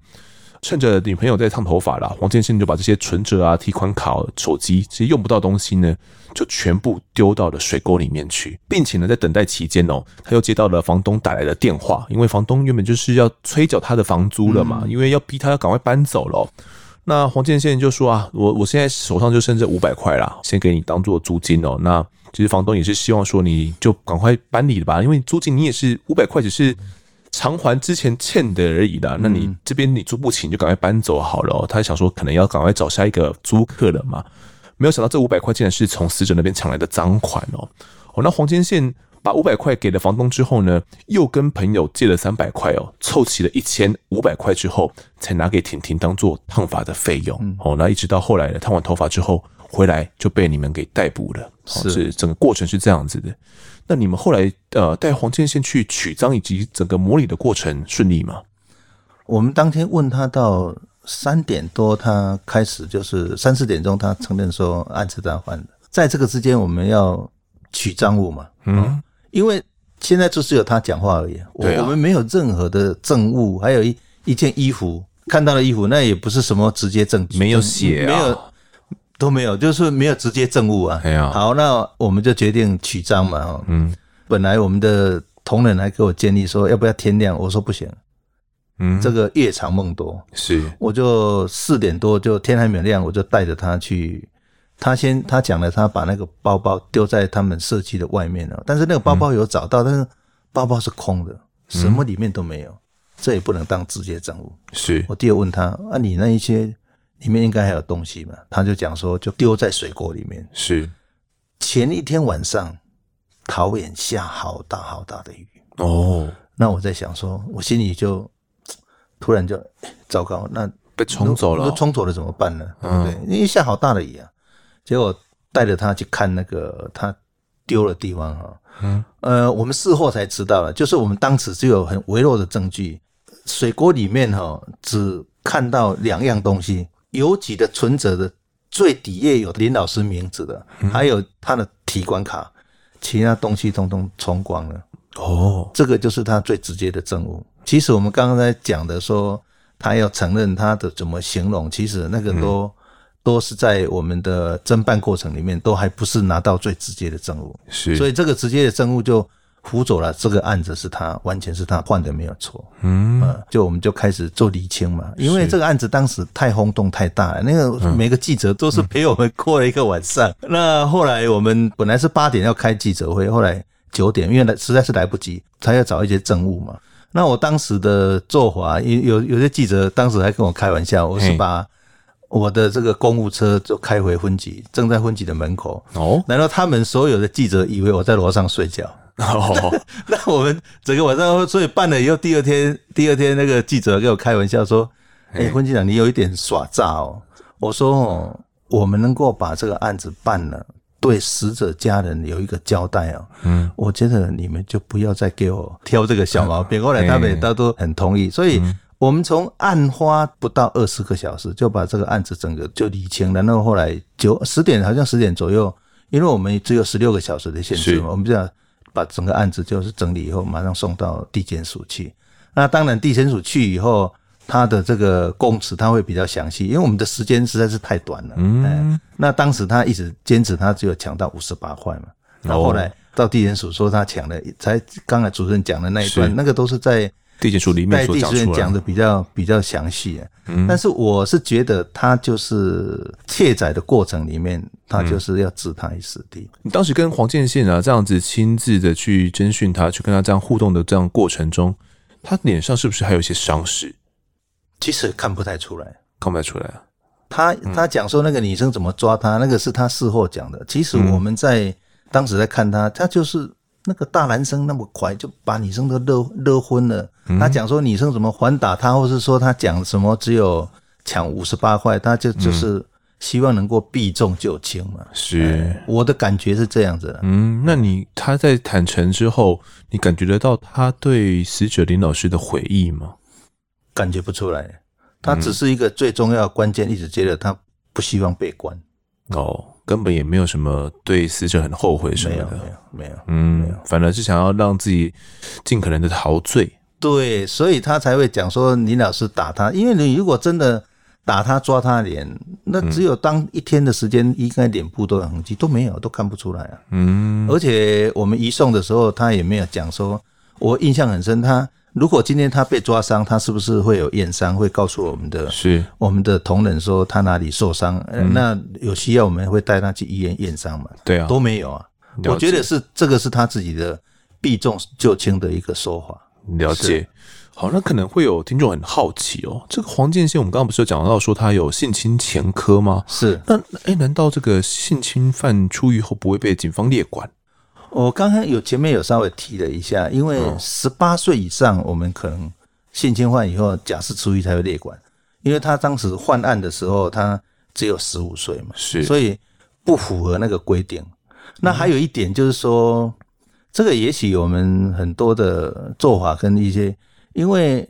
A: 趁着女朋友在烫头发了，黄建宪就把这些存折啊、提款卡、手机这些用不到东西呢，就全部丢到了水沟里面去，并且呢，在等待期间哦，他又接到了房东打来的电话，因为房东原本就是要催缴他的房租了嘛，因为要逼他要赶快搬走了。那黄建宪就说啊，我我现在手上就剩这五百块啦，先给你当做租金哦。那其实房东也是希望说，你就赶快搬离了吧，因为租金你也是五百块，只是偿还之前欠的而已的。那你这边你租不起，你就赶快搬走好了。他想说，可能要赶快找下一个租客了嘛。没有想到这五百块竟然是从死者那边抢来的赃款哦。哦，那黄建宪把五百块给了房东之后呢，又跟朋友借了三百块哦，凑齐了一千五百块之后，才拿给婷婷当做烫发的费用。哦，那一直到后来呢，烫完头发之后。回来就被你们给逮捕了，是整个过程是这样子的。那你们后来呃带黄建宪去取赃以及整个模拟的过程顺利吗？
B: 我们当天问他到三点多，他开始就是三四点钟，他承认说案子他换的。在这个之间，我们要取赃物嘛？嗯，因为现在就只有他讲话而已，我、啊、我们没有任何的证物，还有一一件衣服，看到的衣服那也不是什么直接证据，
A: 没有写、啊，
B: 没有都没有，就是没有直接证物啊。
A: 没有
B: 好，那我们就决定取章嘛。嗯，本来我们的同仁还给我建议说，要不要天亮？我说不行。嗯，这个夜长梦多，
A: 是，
B: 我就四点多就天还没有亮，我就带着他去。他先他讲了，他把那个包包丢在他们社区的外面了，但是那个包包有找到，嗯、但是包包是空的，什么里面都没有，嗯、这也不能当直接证物。
A: 是
B: 我第二问他啊，你那一些里面应该还有东西嘛？他就讲说，就丢在水锅里面。
A: 是
B: 前一天晚上桃园下好大好大的雨
A: 哦，
B: 那我在想说，我心里就。突然就糟糕，那
A: 被冲走了，
B: 冲走了怎么办呢？嗯、对，因为下好大的雨啊。结果带着他去看那个他丢的地方哈。嗯，呃，我们事后才知道了，就是我们当时只有很微弱的证据，水锅里面哈只看到两样东西：邮局的存折的最底页有林老师名字的，还有他的提款卡，其他东西通通冲光了。哦，这个就是他最直接的证物。其实我们刚刚在讲的说，他要承认他的怎么形容，其实那个都、嗯、都是在我们的侦办过程里面，都还不是拿到最直接的证物。
A: 是，
B: 所以这个直接的证物就辅佐了这个案子是他完全是他换的没有错。嗯，呃、就我们就开始做厘清嘛，因为这个案子当时太轰动太大了，那个每个记者都是陪我们过了一个晚上。嗯、那后来我们本来是八点要开记者会，后来九点，因为来实在是来不及，他要找一些证物嘛。那我当时的做法，有有有些记者当时还跟我开玩笑，我是把我的这个公务车就开回分局，正在分局的门口。哦，难道他们所有的记者以为我在楼上睡觉。哦，那我们整个晚上，所以办了以后，第二天第二天那个记者给我开玩笑说：“哎，分局长，你有一点耍诈哦。”我说：“哦，我们能够把这个案子办了。”对死者家人有一个交代哦，嗯，我觉得你们就不要再给我挑这个小毛病。后来他们大都很同意，所以我们从案发不到二十个小时就把这个案子整个就理清了。然后后来九十点，好像十点左右，因为我们只有十六个小时的限制嘛，我们就要把整个案子就是整理以后，马上送到地检署去。那当然地检署去以后。他的这个供词他会比较详细，因为我们的时间实在是太短了。嗯，那当时他一直坚持他只有抢到五十八块嘛，那后后来到地检署说他抢了，才刚才主任讲的那一段，那个都是在
A: 地检署里面所
B: 讲的比较比较详细。嗯，但是我是觉得他就是卸载的过程里面，他就是要置他于死地。
A: 你当时跟黄建宪啊这样子亲自的去侦讯他，去跟他这样互动的这样过程中，他脸上是不是还有一些伤势？
B: 其实看不太出来，
A: 看不太出来啊。
B: 他他讲说那个女生怎么抓他，那个是他事后讲的。其实我们在当时在看他，他就是那个大男生那么快就把女生都乐乐昏了。他讲说女生怎么反打他，或是说他讲什么只有抢五十八块，他就就是希望能够避重就轻嘛。
A: 是，
B: 我的感觉是这样子。
A: 嗯，那你他在坦诚之后，你感觉得到他对死者林老师的悔意吗？
B: 感觉不出来，他只是一个最重要关键，一直觉得他不希望被关。
A: 哦，根本也没有什么对死者很后悔什么的，
B: 没有，没有，没有，
A: 嗯，没有，反而是想要让自己尽可能的陶醉。
B: 对，所以他才会讲说林老师打他，因为你如果真的打他抓他脸，那只有当一天的时间，应该脸部都有痕迹，都没有，都看不出来啊。嗯，而且我们移送的时候，他也没有讲说，我印象很深，他。如果今天他被抓伤，他是不是会有验伤？会告诉我们的，
A: 是
B: 我们的同仁说他哪里受伤？嗯、那有需要我们会带他去医院验伤嘛？
A: 对啊，
B: 都没有啊。我觉得是这个是他自己的避重就轻的一个说法。
A: 了解。好，那可能会有听众很好奇哦，这个黄建宪，我们刚刚不是有讲到说他有性侵前科吗？
B: 是。
A: 那哎，难道这个性侵犯出狱后不会被警方列管？
B: 我刚刚有前面有稍微提了一下，因为十八岁以上，我们可能性侵犯以后假释出狱才会列管，因为他当时换案的时候他只有十五岁嘛，
A: 是，
B: 所以不符合那个规定。那还有一点就是说，这个也许我们很多的做法跟一些，因为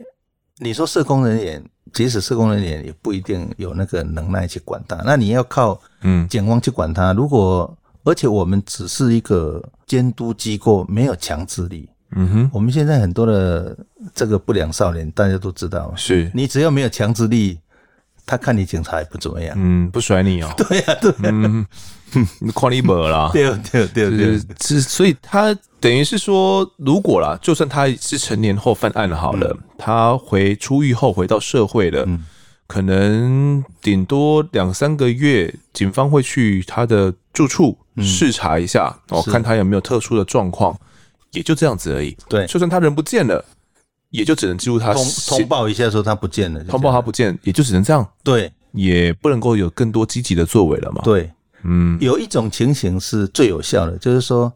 B: 你说社工人员，即使社工人员也不一定有那个能耐去管他。那你要靠嗯检方去管他。如果而且我们只是一个监督机构，没有强制力。嗯哼，我们现在很多的这个不良少年，大家都知道，
A: 是
B: 你只要没有强制力，他看你警察也不怎么样。
A: 嗯，不甩你哦。
B: 对呀，对呀。嗯，
A: 夸你没啦。
B: 对对对对，
A: 是，所以他等于是说，如果啦，就算他是成年后犯案好了，他回出狱后回到社会了，可能顶多两三个月，警方会去他的住处视察一下，哦，看他有没有特殊的状况。也就这样子而已。
B: 对，
A: 就算他人不见了，也就只能记录他
B: 通通报一下说他不见了，
A: 通报他不见，也就只能这样。
B: 对，
A: 也不能够有更多积极的作为了嘛。
B: 对，嗯，有一种情形是最有效的，就是说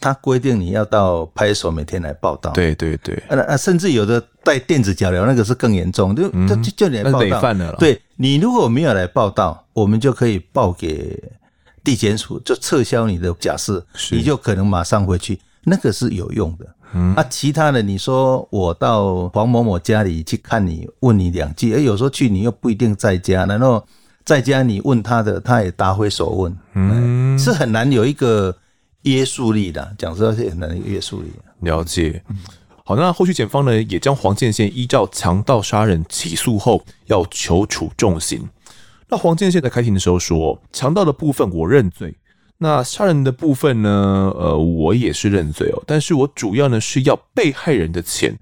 B: 他规定你要到派出所每天来报道。
A: 对对对，
B: 啊啊，甚至有的带电子脚镣，那个是更严重，就就就叫你来报到。
A: 了。
B: 对，你如果没有来报道，我们就可以报给地检署，就撤销你的假释，你就可能马上回去。那个是有用的，嗯，啊，其他的你说我到黄某某家里去看你，问你两句，而，有时候去你又不一定在家，然后在家你问他的，他也答非所问，嗯，是很难有一个约束力的，讲实话是很难约束力。
A: 了解，好，那后续检方呢也将黄建宪依照强盗杀人起诉后，要求处重刑。那黄建宪在开庭的时候说，强盗的部分我认罪。那杀人的部分呢？呃，我也是认罪哦，但是我主要呢是要被害人的钱。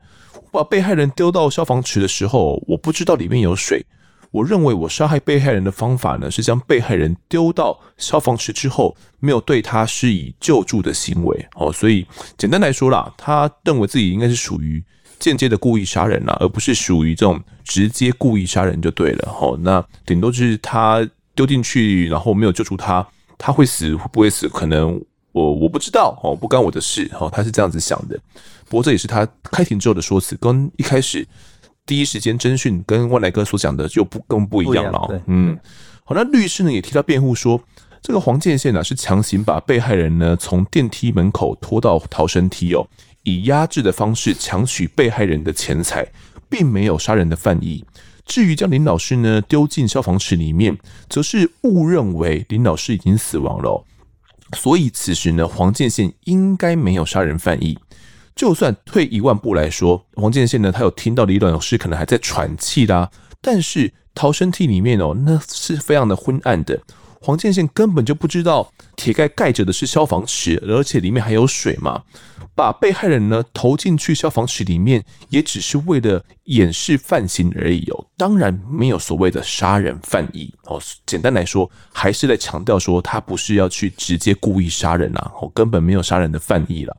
A: 我把被害人丢到消防池的时候，我不知道里面有水。我认为我杀害被害人的方法呢，是将被害人丢到消防池之后，没有对他施以救助的行为哦。所以简单来说啦，他认为自己应该是属于间接的故意杀人啦，而不是属于这种直接故意杀人就对了。哦，那顶多就是他丢进去，然后没有救助他。他会死会不会死？可能我我不知道哦，不干我的事哦。他是这样子想的，不过这也是他开庭之后的说辞，跟一开始第一时间侦讯跟万来哥所讲的就不更不一样了。嗯，好，那律师呢也提到辩护说，这个黄建宪呢是强行把被害人呢从电梯门口拖到逃生梯哦，以压制的方式强取被害人的钱财，并没有杀人的犯意。至于将林老师呢丢进消防池里面，则是误认为林老师已经死亡了，所以此时呢，黄建宪应该没有杀人犯意。就算退一万步来说，黄建宪呢，他有听到林老师可能还在喘气啦，但是逃生梯里面哦，那是非常的昏暗的。黄建宪根本就不知道铁盖盖着的是消防池，而且里面还有水嘛。把被害人呢投进去消防池里面，也只是为了掩饰犯行而已哦。当然没有所谓的杀人犯意哦。简单来说，还是在强调说他不是要去直接故意杀人啊，哦，根本没有杀人的犯意了。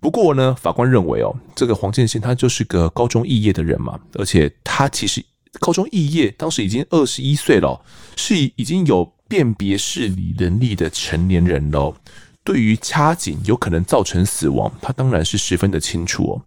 A: 不过呢，法官认为哦，这个黄建宪他就是个高中肄业的人嘛，而且他其实高中肄业，当时已经二十一岁了，是已经有。辨别视力能力的成年人喽，对于掐紧有可能造成死亡，他当然是十分的清楚哦。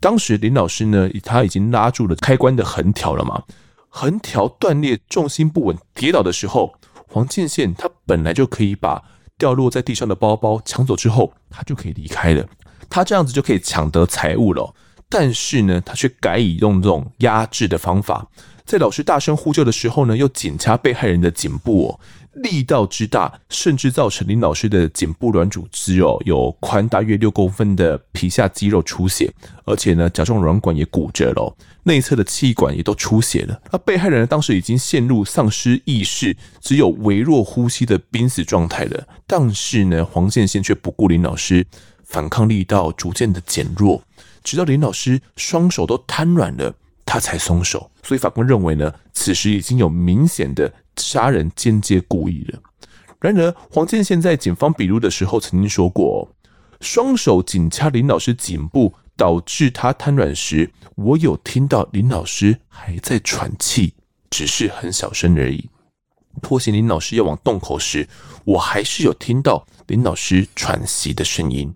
A: 当时林老师呢，他已经拉住了开关的横条了嘛，横条断裂，重心不稳，跌倒的时候，黄建宪他本来就可以把掉落在地上的包包抢走之后，他就可以离开了，他这样子就可以抢得财物了。但是呢，他却改以用这种压制的方法，在老师大声呼救的时候呢，又紧掐被害人的颈部哦。力道之大，甚至造成林老师的颈部软组织哦，有宽大约六公分的皮下肌肉出血，而且呢，甲状软管也骨折了，内侧的气管也都出血了。那被害人当时已经陷入丧失意识，只有微弱呼吸的濒死状态了。但是呢，黄建宪却不顾林老师，反抗力道逐渐的减弱，直到林老师双手都瘫软了，他才松手。所以法官认为呢，此时已经有明显的。杀人间接故意了。然而，黄建宪在警方笔录的时候曾经说过：“双手紧掐林老师颈部，导致他瘫软时，我有听到林老师还在喘气，只是很小声而已。拖行林老师要往洞口时，我还是有听到林老师喘息的声音。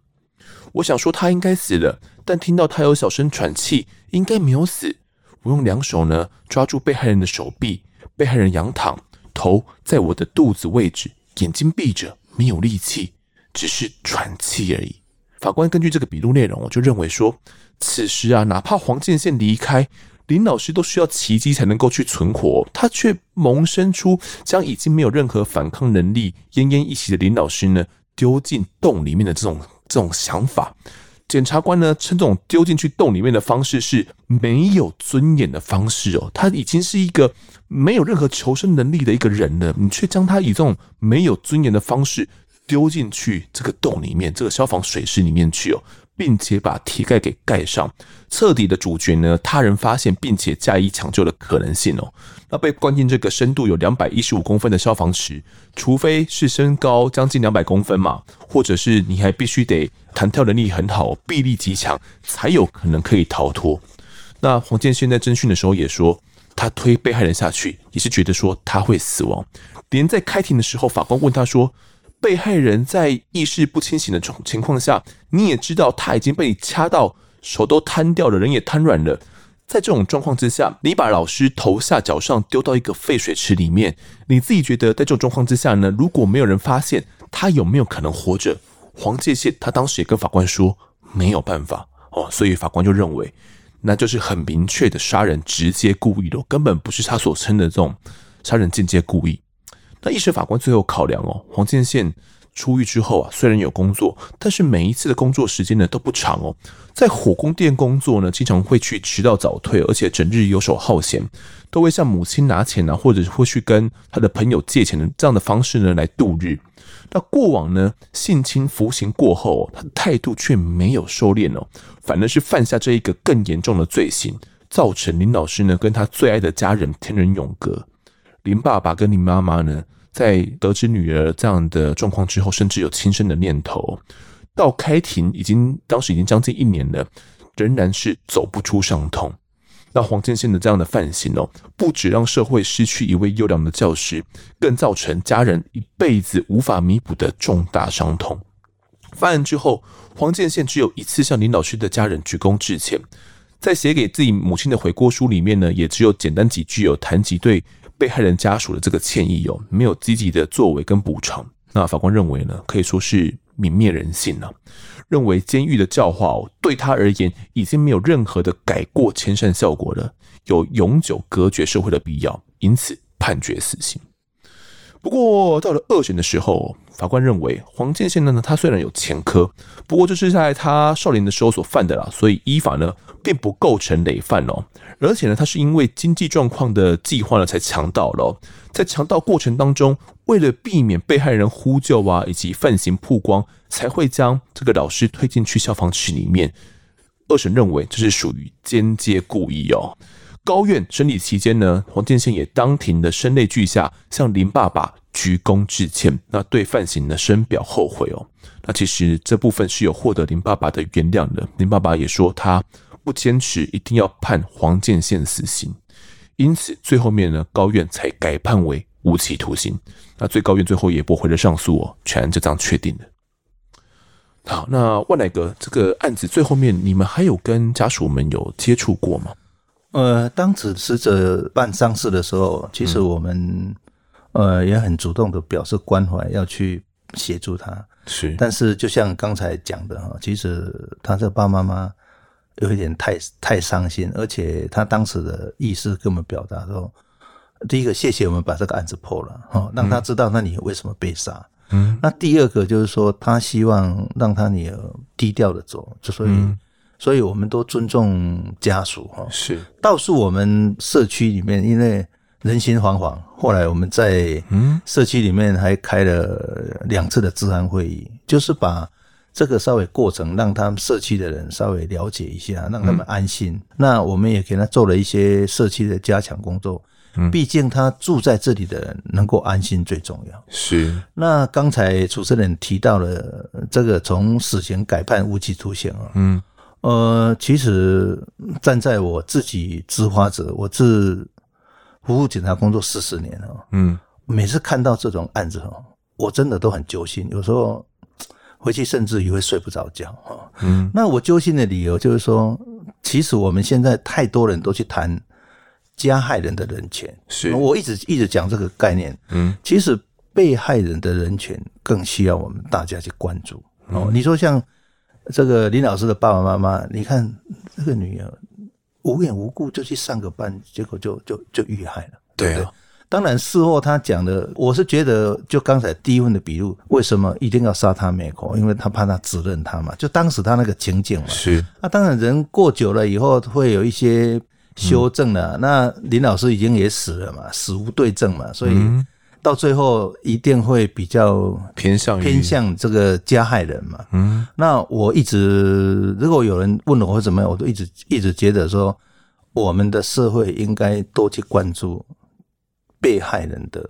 A: 我想说他应该死了，但听到他有小声喘气，应该没有死。我用两手呢抓住被害人的手臂。”被害人仰躺，头在我的肚子位置，眼睛闭着，没有力气，只是喘气而已。法官根据这个笔录内容，我就认为说，此时啊，哪怕黄建宪离开，林老师都需要奇迹才能够去存活，他却萌生出将已经没有任何反抗能力、奄奄一息的林老师呢丢进洞里面的这种这种想法。检察官呢称这种丢进去洞里面的方式是没有尊严的方式哦，他已经是一个没有任何求生能力的一个人了，你却将他以这种没有尊严的方式丢进去这个洞里面，这个消防水室里面去哦。并且把铁盖给盖上，彻底的阻绝呢他人发现并且加以抢救的可能性哦。那被关进这个深度有两百一十五公分的消防池，除非是身高将近两百公分嘛，或者是你还必须得弹跳能力很好，臂力极强，才有可能可以逃脱。那黄建宪在侦讯的时候也说，他推被害人下去也是觉得说他会死亡。连在开庭的时候，法官问他说。被害人在意识不清醒的状情况下，你也知道他已经被你掐到手都瘫掉了，人也瘫软了。在这种状况之下，你把老师头下脚上丢到一个废水池里面，你自己觉得在这种状况之下呢，如果没有人发现，他有没有可能活着？黄介宪他当时也跟法官说没有办法哦，所以法官就认为那就是很明确的杀人直接故意的，根本不是他所称的这种杀人间接故意。那一审法官最后考量哦，黄建宪出狱之后啊，虽然有工作，但是每一次的工作时间呢都不长哦。在火宫殿工作呢，经常会去迟到早退，而且整日游手好闲，都会向母亲拿钱啊，或者会去跟他的朋友借钱的这样的方式呢来度日。那过往呢，性侵服刑过后，他的态度却没有收敛哦，反而是犯下这一个更严重的罪行，造成林老师呢跟他最爱的家人天人永隔。林爸爸跟林妈妈呢，在得知女儿这样的状况之后，甚至有轻生的念头。到开庭已经当时已经将近一年了，仍然是走不出伤痛。那黄建宪的这样的犯行哦，不只让社会失去一位优良的教师，更造成家人一辈子无法弥补的重大伤痛。犯案之后，黄建宪只有一次向林老师的家人鞠躬致歉，在写给自己母亲的悔过书里面呢，也只有简单几句有谈及对。被害人家属的这个歉意哦，没有积极的作为跟补偿。那法官认为呢，可以说是泯灭人性了。认为监狱的教化哦，对他而言已经没有任何的改过迁善效果了，有永久隔绝社会的必要，因此判决死刑。不过到了二审的时候，法官认为黄建宪呢，他虽然有前科，不过这是在他少年的时候所犯的啦，所以依法呢，并不构成累犯哦。而且呢，他是因为经济状况的计划呢，才强盗了。在强盗过程当中，为了避免被害人呼救啊，以及犯行曝光，才会将这个老师推进去消防池里面。二审认为这是属于间接故意哦。高院审理期间呢，黄建宪也当庭的声泪俱下，向林爸爸鞠躬致歉，那对犯行呢深表后悔哦。那其实这部分是有获得林爸爸的原谅的，林爸爸也说他不坚持一定要判黄建宪死刑，因此最后面呢，高院才改判为无期徒刑。那最高院最后也驳回了上诉哦，全案就这样确定了。好，那万乃哥这个案子最后面你们还有跟家属们有接触过吗？
B: 呃，当此死者办丧事的时候，其实我们、嗯、呃也很主动的表示关怀，要去协助他。
A: 是，
B: 但是就像刚才讲的哈，其实他这爸爸妈妈有一点太太伤心，而且他当时的意思跟我们表达说，第一个谢谢我们把这个案子破了哈，让他知道那你为什么被杀。嗯，那第二个就是说，他希望让他女儿低调的走，就所以。嗯所以我们都尊重家属哈，
A: 是。
B: 倒是我们社区里面，因为人心惶惶，后来我们在嗯社区里面还开了两次的治安会议，就是把这个稍微过程让他们社区的人稍微了解一下，让他们安心。那我们也给他做了一些社区的加强工作，毕竟他住在这里的人能够安心最重要。
A: 是。
B: 那刚才主持人提到了这个从死刑改判无期徒刑啊，嗯。呃，其实站在我自己执法者，我自服务警察工作四十年了，嗯，每次看到这种案子哦，我真的都很揪心，有时候回去甚至于会睡不着觉哈，嗯，那我揪心的理由就是说，其实我们现在太多人都去谈加害人的人权，
A: 是。
B: 我一直一直讲这个概念，嗯，其实被害人的人权更需要我们大家去关注。哦，你说像。这个林老师的爸爸妈妈，你看这个女儿无缘无故就去上个班，结果就就就遇害了。
A: 对啊，
B: 对，当然事后他讲的，我是觉得就刚才第一问的笔录，为什么一定要杀他灭口？因为他怕他指认他嘛，就当时他那个情景嘛。
A: 是。
B: 那、啊、当然人过久了以后会有一些修正了。嗯、那林老师已经也死了嘛，死无对证嘛，所以到最后一定会比较偏向偏向这个加害人嘛。嗯。那我一直如果有人问我或怎么样，我都一直一直觉得说，我们的社会应该多去关注。被害人的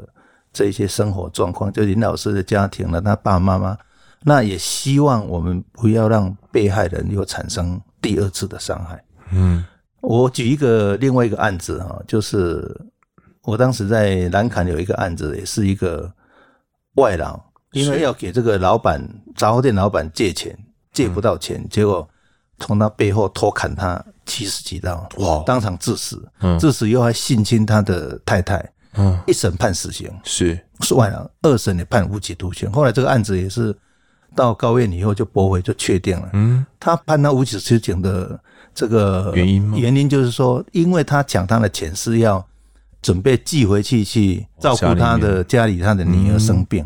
B: 这些生活状况，就林老师的家庭了，他爸爸妈妈，那也希望我们不要让被害人又产生第二次的伤害。嗯，我举一个另外一个案子哈，就是我当时在南坎有一个案子，也是一个外劳，因为要给这个老板杂货店老板借钱，借不到钱，结果从他背后偷砍他七十几刀，哇，当场致死，致死又还性侵他的太太。嗯，一审判死刑，
A: 是
B: 是外劳，二审也判无期徒刑。后来这个案子也是到高院以后就驳回，就确定了。嗯，他判他无期徒刑的这个原因？原因就是说，因为他抢他的钱是要准备寄回去去照顾他的家里，他的女儿生病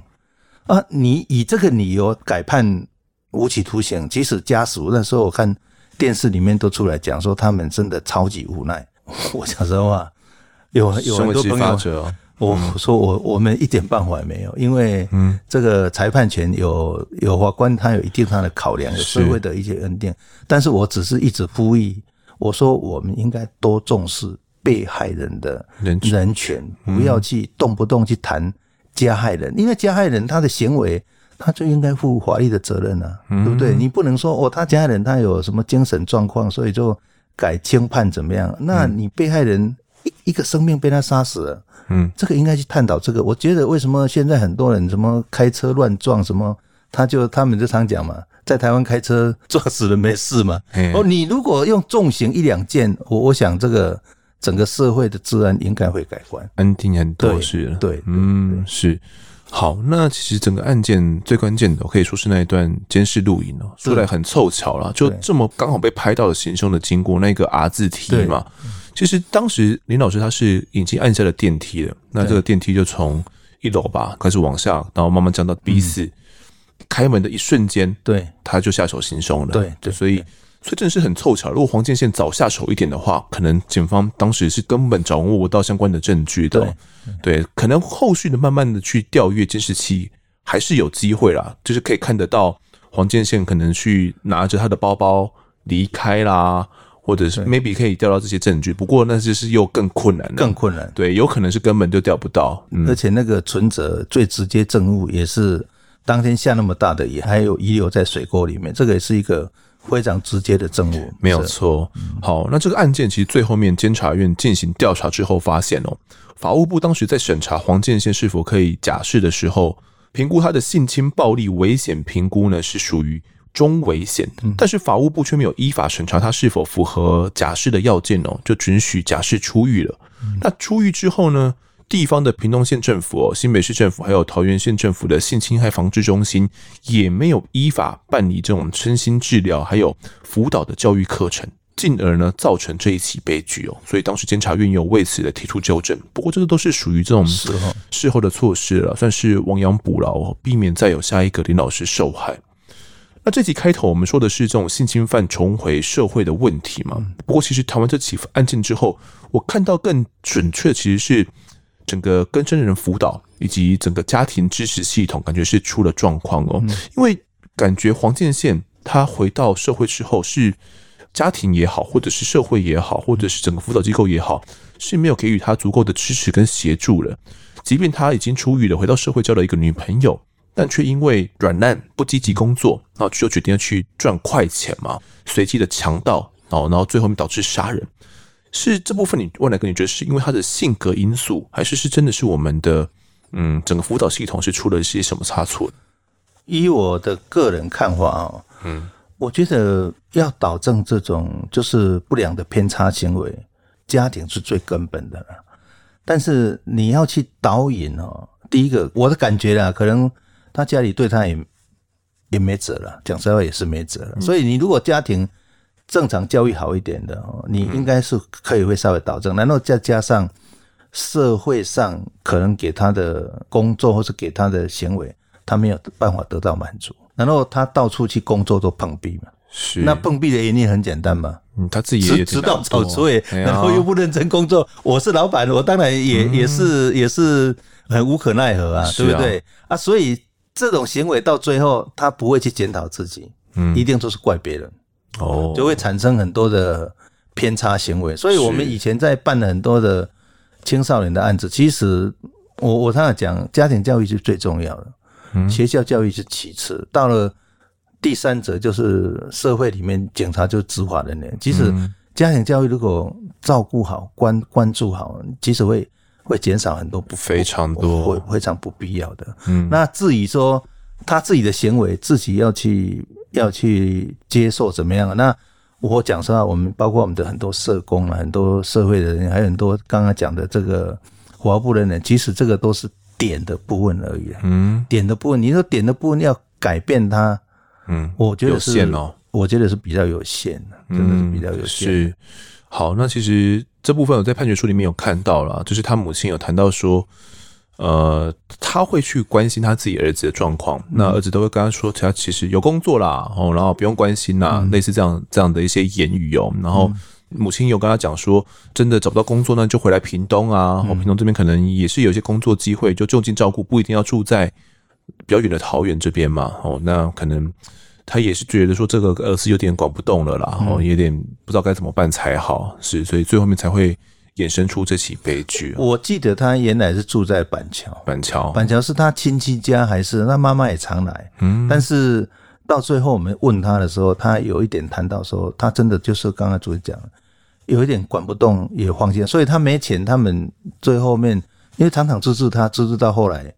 B: 啊。你以这个理由改判无期徒刑，即使家属那时候我看电视里面都出来讲说，他们真的超级无奈。我讲实话。有有很多朋友，我说我我们一点办法也没有，因为这个裁判权有有法官他有一定他的考量，有社会的一些恩定，但是我只是一直呼吁，我说我们应该多重视被害人的人权，不要去动不动去谈加害人，因为加害人他的行为他就应该负法律的责任啊，对不对？你不能说哦，他加害人他有什么精神状况，所以就改轻判怎么样？那你被害人。一一个生命被他杀死了，嗯，这个应该去探讨这个。我觉得为什么现在很多人什么开车乱撞什么，他就他们就常讲嘛，在台湾开车撞死人没事嘛。哦，你如果用重刑一两件，我我想这个整个社会的治安应该会改观，
A: 安定很多是了。对，嗯，是。好，那其实整个案件最关键的，可以说是那一段监视录影哦，说来很凑巧了，就这么刚好被拍到了行凶的经过，那个 R 字梯嘛。其实当时林老师他是已经按下了电梯了，那这个电梯就从一楼吧开始往下，然后慢慢降到 B 四，嗯，开门的一瞬间，对，他就下手行凶了。对对，所以所以真的是很凑巧。如果黄建宪早下手一点的话，可能警方当时是根本掌握不到相关的证据的。对，对，可能后续的慢慢的去调阅监视器还是有机会啦，就是可以看得到黄建宪可能去拿着他的包包离开啦。或者是 maybe 可以调到这些证据，不过那就是又更困难了，
B: 更困难。
A: 对，有可能是根本就调不到，嗯，
B: 而且那个存折最直接证物也是当天下那么大的雨，还有遗留在水沟里面，这个也是一个非常直接的证物，
A: 没有错。好，那这个案件其实最后面监察院进行调查之后发现哦，法务部当时在审查黄建宪是否可以假释的时候，评估他的性侵暴力危险评估呢是属于。中危险，但是法务部却没有依法审查他是否符合假释的要件哦，就准许假释出狱了。那出狱之后呢，地方的屏东县政府哦、新北市政府还有桃园县政府的性侵害防治中心也没有依法办理这种身心治疗还有辅导的教育课程，进而呢造成这一起悲剧哦。所以当时监察院有为此的提出纠正，不过这个都是属于这种事后的措施了，算是亡羊补牢，避免再有下一个林老师受害。那这集开头我们说的是这种性侵犯重回社会的问题嘛？不过其实谈完这起案件之后，我看到更准确其实是整个更生人辅导以及整个家庭支持系统，感觉是出了状况哦。因为感觉黄建宪他回到社会之后，是家庭也好，或者是社会也好，或者是整个辅导机构也好，是没有给予他足够的支持跟协助了。即便他已经出狱了，回到社会交了一个女朋友。但却因为软烂不积极工作，然后就决定要去赚快钱嘛，随机的强盗，然后然后最后面导致杀人，是这部分你问来跟你觉得是因为他的性格因素，还是是真的是我们的嗯整个辅导系统是出了一些什么差错？
B: 以我的个人看法啊，嗯，我觉得要导正这种就是不良的偏差行为，家庭是最根本的了，但是你要去导引哦，第一个我的感觉啦，可能。他家里对他也也没辙了，讲实话也是没辙了。所以你如果家庭正常教育好一点的哦，你应该是可以会稍微导正，然后再加上社会上可能给他的工作或是给他的行为，他没有办法得到满足，然后他到处去工作都碰壁嘛。
A: 是，
B: 那碰壁的原因很简单嘛，
A: 嗯，他自己也
B: 知道。找错，然后又不认真工作。我是老板，我当然也、嗯、也是也是很无可奈何啊，啊。对不对？啊？所以这种行为到最后，他不会去检讨自己，嗯，一定都是怪别人，哦，就会产生很多的偏差行为。所以我们以前在办了很多的青少年的案子，其实我我常常讲，家庭教育是最重要的，嗯，学校教育是其次，到了。第三者就是社会里面警察，就是执法人员。其实家庭教育如果照顾好、关关注好，其实会会减少很多不
A: 非常多、
B: 会非常不必要的。嗯，那至于说他自己的行为，自己要去要去接受怎么样？那我讲实话，我们包括我们的很多社工啊，很多社会的人，还有很多刚刚讲的这个法务部的人，其实这个都是点的部分而已。嗯，点的部分，你说点的部分要改变它。嗯，我觉得是，哦，我觉得是比较有限的，真的是比较有限。
A: 是，好，那其实这部分我在判决书里面有看到了，就是他母亲有谈到说，呃，他会去关心他自己儿子的状况，那儿子都会跟他说，他其实有工作啦，哦，然后不用关心啦，类似这样这样的一些言语哦。然后母亲有跟他讲说，真的找不到工作，那就回来屏东啊，哦，屏东这边可能也是有一些工作机会，就就近照顾，不一定要住在比较远的桃园这边嘛，哦，那可能。他也是觉得说这个儿子有点管不动了啦，然后有点不知道该怎么办才好，是，所以最后面才会衍生出这起悲剧。
B: 我记得他原来是住在板桥，
A: 板桥，
B: 板桥是他亲戚家还是他妈妈也常来？嗯，但是到最后我们问他的时候，他有一点谈到说，他真的就是刚刚主席讲，有一点管不动也放心，所以他没钱，他们最后面因为常常资助他，资助到后来。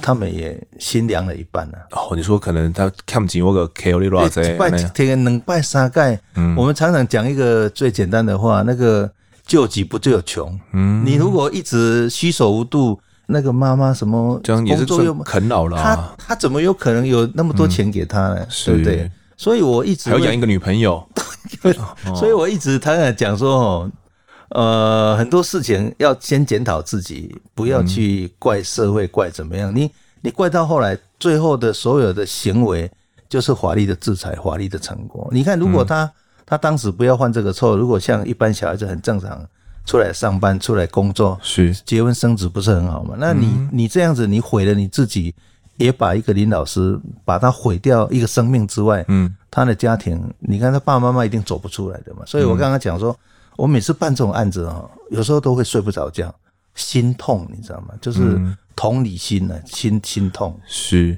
B: 他们也心凉了一半了。
A: 哦，你说可能他看不起我个 K O 哩偌济，
B: 拜天能拜三盖。嗯，我们常常讲一个最简单的话，那个救急不救穷。嗯，你如果一直虚手无度，那个妈妈什么工作又
A: 啃老了，
B: 他他怎么有可能有那么多钱给他呢？嗯、对不对？所以我一直
A: 还要养一个女朋友，
B: 所以我一直常常讲说哦。呃，很多事情要先检讨自己，不要去怪社会，怪怎么样。你你怪到后来，最后的所有的行为就是法律的制裁，法律的成果。你看，如果他他当时不要犯这个错，如果像一般小孩子很正常出来上班、出来工作，是结婚生子，不是很好吗？那你你这样子，你毁了你自己，也把一个林老师把他毁掉一个生命之外，嗯，他的家庭，你看他爸爸妈妈一定走不出来的嘛。所以我刚刚讲说。我每次办这种案子啊，有时候都会睡不着觉，心痛，你知道吗？就是同理心呢，心心痛。
A: 是，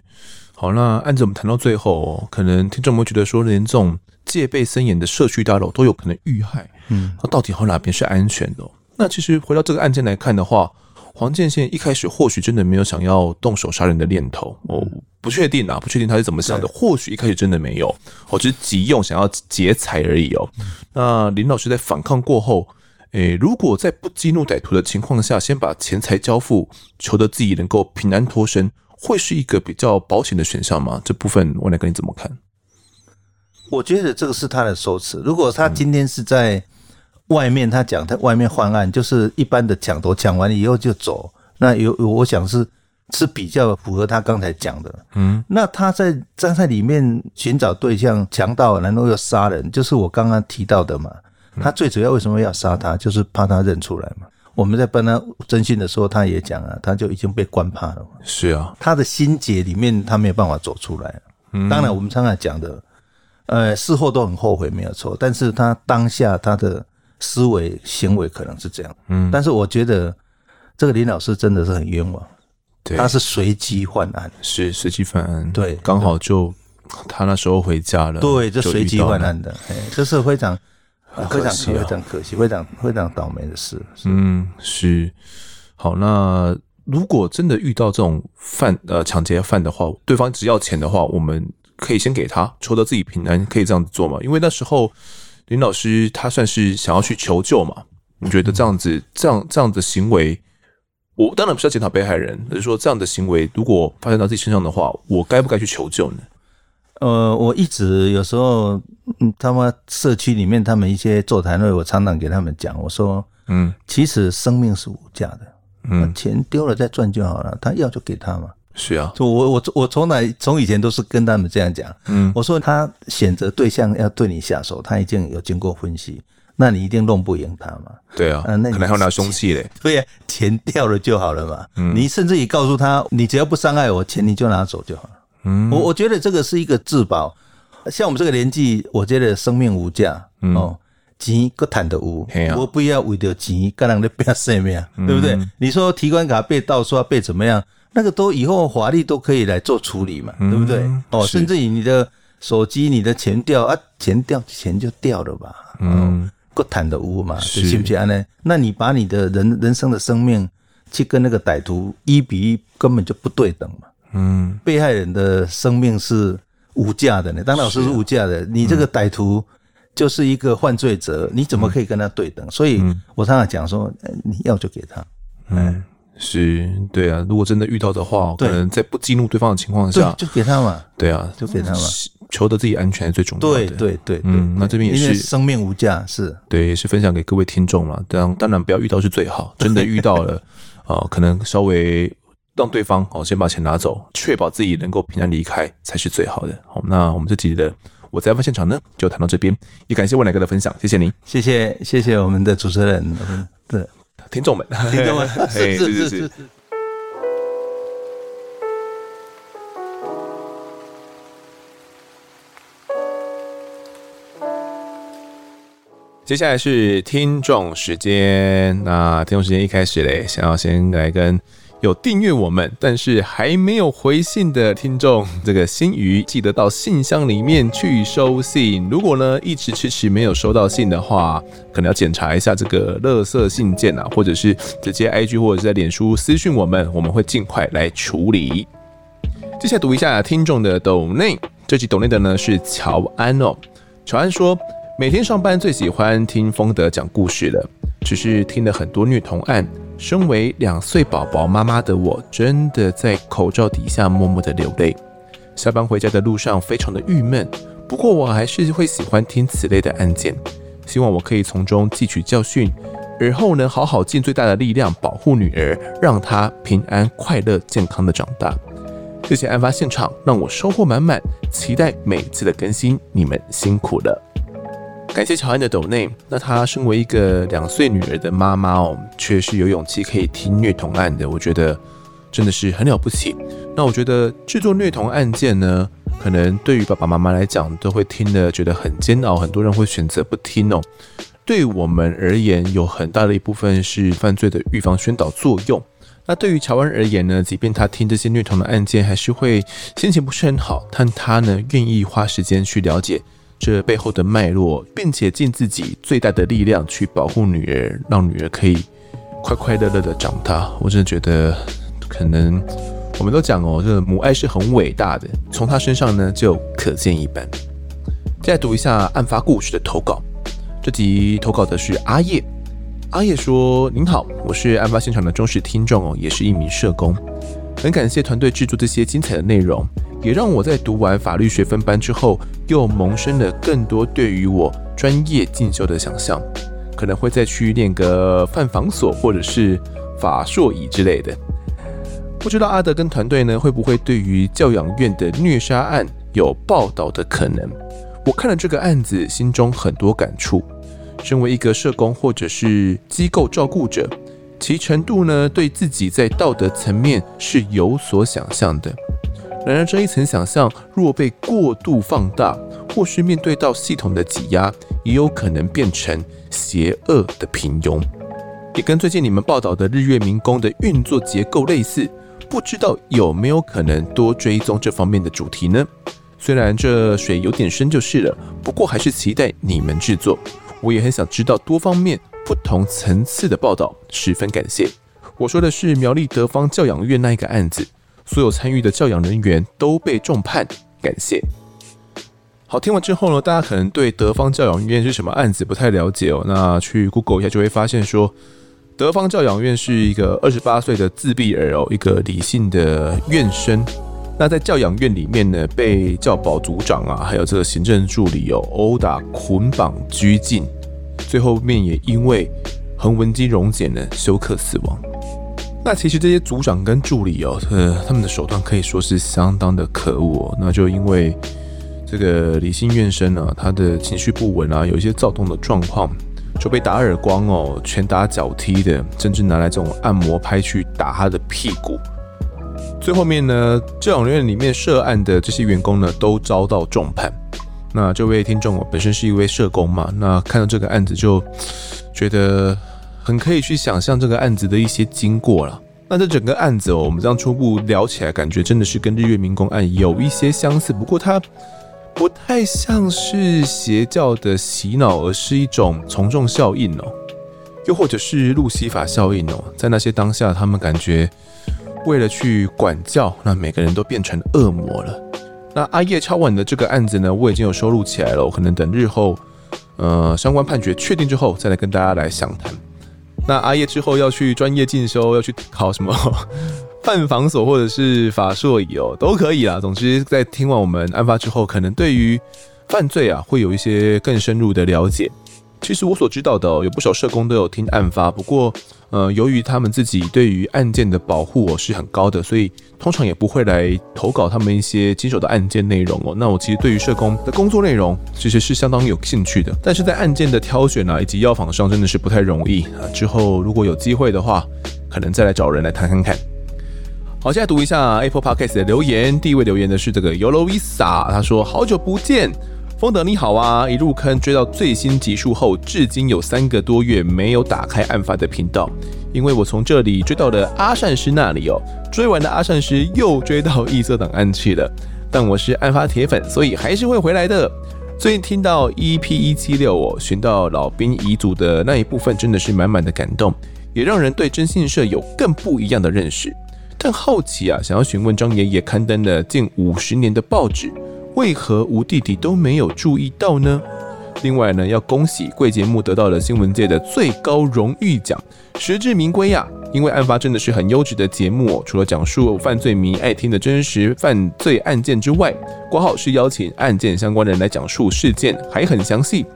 A: 好，那案子我们谈到最后，可能听众们觉得说，连这种戒备森严的社区大楼都有可能遇害，嗯，那到底有哪边是安全的？那其实回到这个案件来看的话。黄建宪一开始或许真的没有想要动手杀人的念头，哦，不确定啊，不确定他是怎么想的。或许一开始真的没有，哦，只是急用想要劫财而已哦。那林老师在反抗过后，诶，如果在不激怒歹徒的情况下，先把钱财交付，求得自己能够平安脱身，会是一个比较保险的选项吗？这部分我来跟你怎么看？
B: 我觉得这个是他的说辞。如果他今天是在、嗯。外面他讲他外面犯案，就是一般的抢夺，抢完以后就走。那有我想是是比较符合他刚才讲的。嗯，那他在站在里面寻找对象，强盗，然后要杀人，就是我刚刚提到的嘛。他最主要为什么要杀他，就是怕他认出来嘛。我们在帮他侦讯的时候，他也讲啊，他就已经被关怕了。
A: 是啊，
B: 他的心结里面他没有办法走出来。嗯，当然我们常常讲的，呃，事后都很后悔没有错，但是他当下他的。思维行为可能是这样，嗯，但是我觉得这个林老师真的是很冤枉，对，他是随机犯案，
A: 是随机犯案，
B: 对，
A: 刚好就他那时候回家了，
B: 对，就随机犯案的，哎，这是非常非常可惜非常可惜，非常非常倒霉的事，
A: 嗯，是。好，那如果真的遇到这种犯呃抢劫犯的话，对方只要钱的话，我们可以先给他，求得自己平安，可以这样子做吗？因为那时候。林老师他算是想要去求救嘛？你觉得这样子、这样、这样的行为，我当然不是要检讨被害人，而是说这样的行为如果发生到自己身上的话，我该不该去求救呢？
B: 呃，我一直有时候，嗯，他们社区里面他们一些座谈会，我常常给他们讲，我说，嗯，其实生命是无价的，嗯，钱丢了再赚就好了，他要就给他嘛。
A: 是啊，
B: 就我我我从来从以前都是跟他们这样讲，嗯，我说他选择对象要对你下手，他已经有经过分析，那你一定弄不赢他嘛。
A: 对啊，那可能还要拿凶器嘞。
B: 对呀、啊，钱掉了就好了嘛。嗯，你甚至于告诉他，你只要不伤害我，钱你就拿走就好了。嗯，我我觉得这个是一个自保。像我们这个年纪，我觉得生命无价、嗯、哦，钱个谈的无，我不要为了钱跟人家拼生命，对不对？嗯、你说提款卡被盗刷被怎么样？那个都以后法律都可以来做处理嘛，嗯、对不对？哦，甚至于你的手机、你的钱掉啊，钱掉钱就掉了吧。嗯，个谈的无嘛，是不是呢？那你把你的人人生的生命去跟那个歹徒一比一，根本就不对等嘛。嗯，被害人的生命是无价的呢，当老师是无价的，你这个歹徒就是一个犯罪者，你怎么可以跟他对等？所以我常常讲说，你要就给他，嗯。
A: 是对啊，如果真的遇到的话，可能在不激怒对方的情况下，
B: 就给他嘛。
A: 对啊，
B: 就给他嘛，
A: 求得自己安全是最重要的。
B: 对对对，
A: 嗯，那这边也是
B: 生命无价，是
A: 对，也是分享给各位听众嘛。当当然不要遇到是最好，真的遇到了啊，可能稍微让对方哦先把钱拿走，确保自己能够平安离开才是最好的。好，那我们这集的我在案发现场呢，就谈到这边，也感谢未来哥的分享，谢谢您，
B: 谢谢谢谢我们的主持人，对。
A: 听众们，
B: 听众们，是是是是是。
A: 接下来是听众时间，那听众时间一开始嘞，想要先来跟。有订阅我们，但是还没有回信的听众，这个新鱼记得到信箱里面去收信。如果呢一直迟迟没有收到信的话，可能要检查一下这个垃圾信件啊，或者是直接 IG 或者是在脸书私讯我们，我们会尽快来处理。接下来读一下听众的抖内，这集抖内的呢是乔安哦。乔安说，每天上班最喜欢听风德讲故事了，只是听了很多虐童案。身为两岁宝宝妈妈的我，真的在口罩底下默默的流泪。下班回家的路上，非常的郁闷。不过我还是会喜欢听此类的案件，希望我可以从中汲取教训，而后能，好好尽最大的力量保护女儿，让她平安、快乐、健康的长大。这些案发现场让我收获满满，期待每次的更新，你们辛苦了。感谢乔安的抖内。那她身为一个两岁女儿的妈妈哦，却是有勇气可以听虐童案的，我觉得真的是很了不起。那我觉得制作虐童案件呢，可能对于爸爸妈妈来讲都会听得觉得很煎熬，很多人会选择不听哦。对我们而言，有很大的一部分是犯罪的预防宣导作用。那对于乔安而言呢，即便他听这些虐童的案件，还是会心情不是很好，但他呢愿意花时间去了解。这背后的脉络，并且尽自己最大的力量去保护女儿，让女儿可以快快乐乐的长大。我真的觉得，可能我们都讲哦，这个母爱是很伟大的，从她身上呢就可见一斑。再读一下案发故事的投稿，这集投稿的是阿叶。阿叶说：“您好，我是案发现场的忠实听众哦，也是一名社工，很感谢团队制作这些精彩的内容。”也让我在读完法律学分班之后，又萌生了更多对于我专业进修的想象，可能会再去念个犯房所或者是法硕乙之类的。不知道阿德跟团队呢，会不会对于教养院的虐杀案有报道的可能？我看了这个案子，心中很多感触。身为一个社工或者是机构照顾者，其程度呢，对自己在道德层面是有所想象的。然而，这一层想象若被过度放大，或是面对到系统的挤压，也有可能变成邪恶的平庸。也跟最近你们报道的日月民工的运作结构类似，不知道有没有可能多追踪这方面的主题呢？虽然这水有点深就是了，不过还是期待你们制作。我也很想知道多方面、不同层次的报道，十分感谢。我说的是苗栗德芳教养院那一个案子。所有参与的教养人员都被重判，感谢。好，听完之后呢，大家可能对德方教养院是什么案子不太了解哦。那去 Google 一下就会发现说，德方教养院是一个二十八岁的自闭儿哦，一个理性的院生，那在教养院里面呢，被教保组长啊，还有这个行政助理有、哦、殴打、捆绑、拘禁，最后面也因为横纹肌溶解呢休克死亡。那其实这些组长跟助理哦，呃，他们的手段可以说是相当的可恶哦。那就因为这个李姓院生呢，他的情绪不稳啊，有一些躁动的状况，就被打耳光哦，拳打脚踢的，甚至拿来这种按摩拍去打他的屁股。最后面呢，教养院里面涉案的这些员工呢，都遭到重判。那这位听众哦，本身是一位社工嘛，那看到这个案子就觉得很可以去想象这个案子的一些经过了。那这整个案子哦，我们这样初步聊起来，感觉真的是跟日月民工案有一些相似，不过它不太像是邪教的洗脑，而是一种从众效应哦，又或者是路西法效应哦，在那些当下，他们感觉。为了去管教，那每个人都变成恶魔了。那阿叶超晚的这个案子呢，我已经有收录起来了，我可能等日后，呃，相关判决确定之后，再来跟大家来详谈。那阿叶之后要去专业进修，要去考什么 犯防所或者是法硕乙哦，都可以啦。总之，在听完我们案发之后，可能对于犯罪啊，会有一些更深入的了解。其实我所知道的，有不少社工都有听案发，不过。呃，由于他们自己对于案件的保护哦是很高的，所以通常也不会来投稿他们一些经手的案件内容哦。那我其实对于社工的工作内容其实是相当有兴趣的，但是在案件的挑选啊以及要访上真的是不太容易啊。之后如果有机会的话，可能再来找人来谈看看。好，现在读一下 Apple Podcast 的留言，第一位留言的是这个 Yolovisa，他说好久不见。丰德你好啊，一入坑追到最新集数后，至今有三个多月没有打开案发的频道，因为我从这里追到了阿善师那里哦，追完的阿善师又追到异色档案去了，但我是案发铁粉，所以还是会回来的。最近听到 EP 一七六哦，寻到老兵遗嘱的那一部分，真的是满满的感动，也让人对征信社有更不一样的认识。但好奇啊，想要询问张爷爷刊登了近五十年的报纸。为何吴弟弟都没有注意到呢？另外呢，要恭喜贵节目得到了新闻界的最高荣誉奖，实至名归呀！因为案发真的是很优质的节目哦，除了讲述犯罪迷爱听的真实犯罪案件之外，括号是邀请案件相关人来讲述事件，还很详细，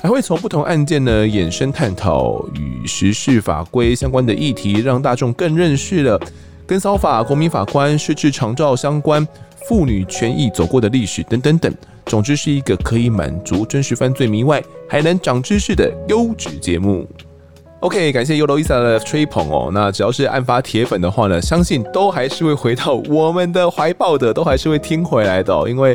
A: 还会从不同案件呢衍生探讨与时事法规相关的议题，让大众更认识了跟骚法、国民法官、失智长照相关。妇女权益走过的历史等等等，总之是一个可以满足真实犯罪迷外，还能长知识的优质节目。OK，感谢尤罗伊萨的吹捧哦。那只要是案发铁粉的话呢，相信都还是会回到我们的怀抱的，都还是会听回来的哦。因为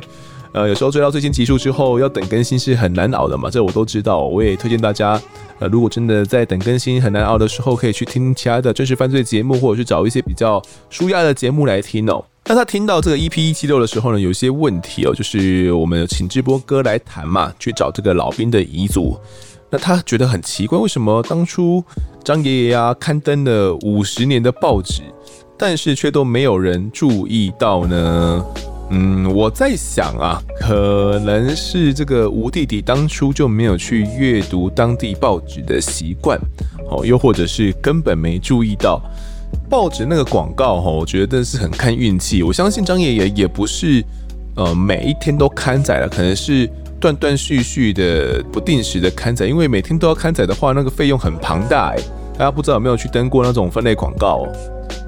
A: 呃，有时候追到最新集数之后，要等更新是很难熬的嘛，这我都知道。我也推荐大家，呃，如果真的在等更新很难熬的时候，可以去听其他的真实犯罪节目，或者是找一些比较舒压的节目来听哦。当他听到这个 EP 一七六的时候呢，有一些问题哦，就是我们请直播哥来谈嘛，去找这个老兵的遗嘱。那他觉得很奇怪，为什么当初张爷爷啊刊登了五十年的报纸，但是却都没有人注意到呢？嗯，我在想啊，可能是这个吴弟弟当初就没有去阅读当地报纸的习惯，哦，又或者是根本没注意到。报纸那个广告哈，我觉得是很看运气。我相信张爷爷也不是呃每一天都刊载了，可能是断断续续的、不定时的刊载。因为每天都要刊载的话，那个费用很庞大哎。大家不知道有没有去登过那种分类广告？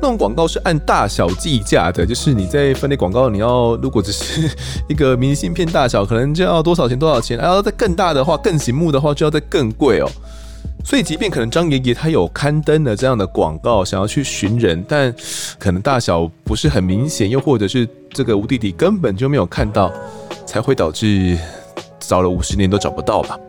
A: 那种广告是按大小计价的，就是你在分类广告，你要如果只是一个明信片大小，可能就要多少钱多少钱，然后再更大的话、更醒目的话，就要再更贵哦。所以，即便可能张爷爷他有刊登了这样的广告，想要去寻人，但可能大小不是很明显，又或者是这个吴弟弟根本就没有看到，才会导致找了五十年都找不到吧。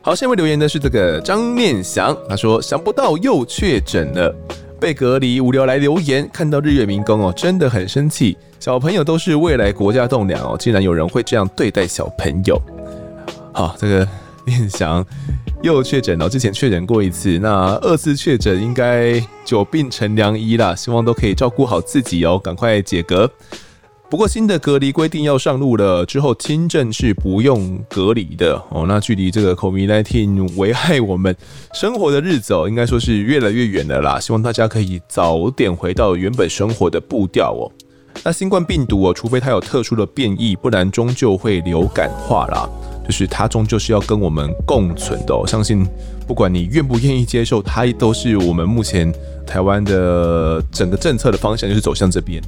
A: 好，下一位留言的是这个张念祥，他说想不到又确诊了，被隔离无聊来留言，看到日月民工哦，真的很生气。小朋友都是未来国家栋梁哦，竟然有人会这样对待小朋友。好，这个念祥。又确诊了，之前确诊过一次，那二次确诊应该久病成良医啦，希望都可以照顾好自己哦，赶快解隔。不过新的隔离规定要上路了，之后轻症是不用隔离的哦。那距离这个 COVID-19 危害我们生活的日子哦，应该说是越来越远了啦。希望大家可以早点回到原本生活的步调哦。那新冠病毒哦，除非它有特殊的变异，不然终究会流感化啦。就是它终究是要跟我们共存的哦。相信不管你愿不愿意接受，它都是我们目前台湾的整个政策的方向，就是走向这边。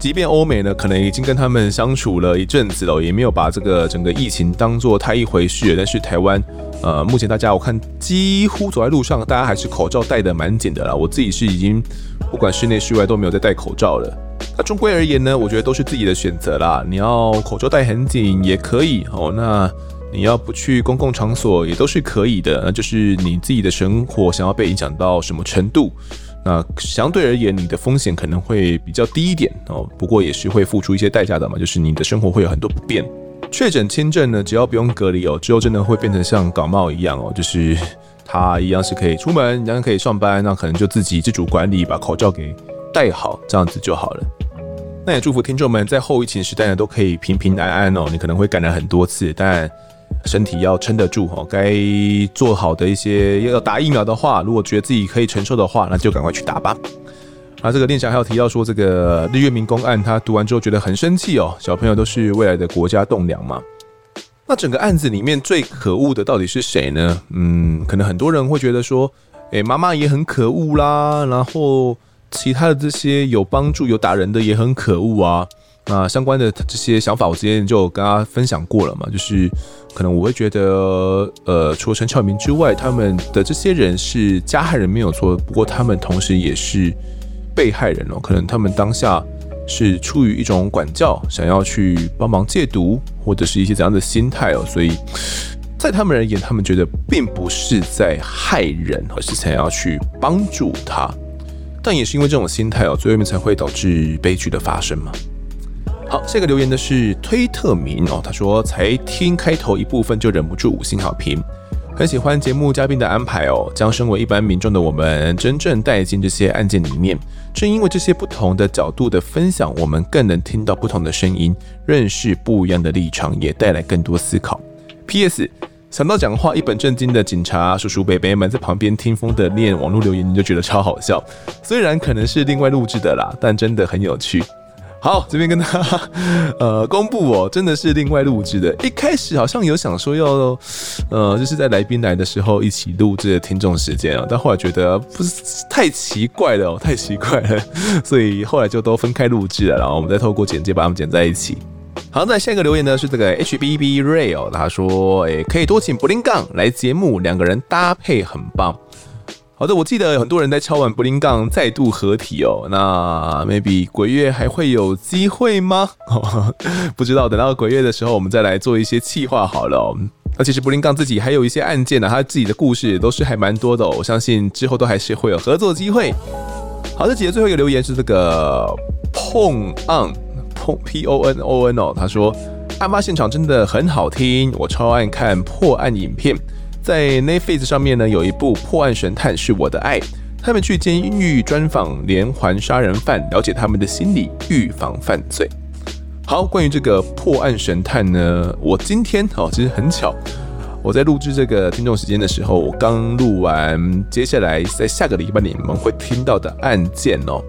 A: 即便欧美呢，可能已经跟他们相处了一阵子了，也没有把这个整个疫情当做太一回事。但是台湾，呃，目前大家我看几乎走在路上，大家还是口罩戴得蛮紧的啦。我自己是已经不管室内室外都没有再戴口罩了。那终归而言呢，我觉得都是自己的选择啦。你要口罩戴很紧也可以哦，那你要不去公共场所也都是可以的，那就是你自己的生活想要被影响到什么程度。那相对而言，你的风险可能会比较低一点哦，不过也是会付出一些代价的嘛，就是你的生活会有很多不便。确诊轻症呢，只要不用隔离哦，之后真的会变成像感冒一样哦，就是他一样是可以出门，一样可以上班，那可能就自己自主管理，把口罩给戴好，这样子就好了。那也祝福听众们在后疫情时代呢，都可以平平安安哦。你可能会感染很多次，但身体要撑得住哦，该做好的一些要打疫苗的话，如果觉得自己可以承受的话，那就赶快去打吧。啊，这个念想还有提到说，这个日月明公案，他读完之后觉得很生气哦。小朋友都是未来的国家栋梁嘛。那整个案子里面最可恶的到底是谁呢？嗯，可能很多人会觉得说，诶，妈妈也很可恶啦，然后其他的这些有帮助有打人的也很可恶啊。那相关的这些想法，我之前就跟大家分享过了嘛，就是可能我会觉得，呃，除了陈巧明之外，他们的这些人是加害人没有错，不过他们同时也是被害人哦。可能他们当下是出于一种管教，想要去帮忙戒毒，或者是一些怎样的心态哦，所以在他们而言，他们觉得并不是在害人，而是想要去帮助他。但也是因为这种心态哦，最后面才会导致悲剧的发生嘛。好，下一个留言的是推特民哦，他说才听开头一部分就忍不住五星好评，很喜欢节目嘉宾的安排哦，将身为一般民众的我们真正带进这些案件里面。正因为这些不同的角度的分享，我们更能听到不同的声音，认识不一样的立场，也带来更多思考。P.S. 想到讲话一本正经的警察叔叔伯伯们在旁边听风的念网络留言，你就觉得超好笑。虽然可能是另外录制的啦，但真的很有趣。好，这边跟大家呃公布哦，真的是另外录制的。一开始好像有想说要呃，就是在来宾来的时候一起录制的听众时间啊，但后来觉得不是太奇怪了哦，太奇怪了，所以后来就都分开录制了，然后我们再透过剪接把它们剪在一起。好，那下一个留言呢是这个 HBB Rail，他说，诶，可以多请布林杠来节目，两个人搭配很棒。好的，我记得很多人在敲完柏林杠再度合体哦，那 maybe 鬼月还会有机会吗？不知道，等到鬼月的时候，我们再来做一些企划好了。那其实柏林杠自己还有一些案件呢，他自己的故事也都是还蛮多的，我相信之后都还是会有合作机会。好的，这集的最后一个留言是这个碰 on 碰 P O N O N 哦，他说案发现场真的很好听，我超爱看破案影片。在 Netflix 上面呢，有一部《破案神探是我的爱》，他们去监狱专访连环杀人犯，了解他们的心理，预防犯罪。好，关于这个破案神探呢，我今天哦，其实很巧，我在录制这个听众时间的时候，我刚录完，接下来在下个礼拜你们会听到的案件哦。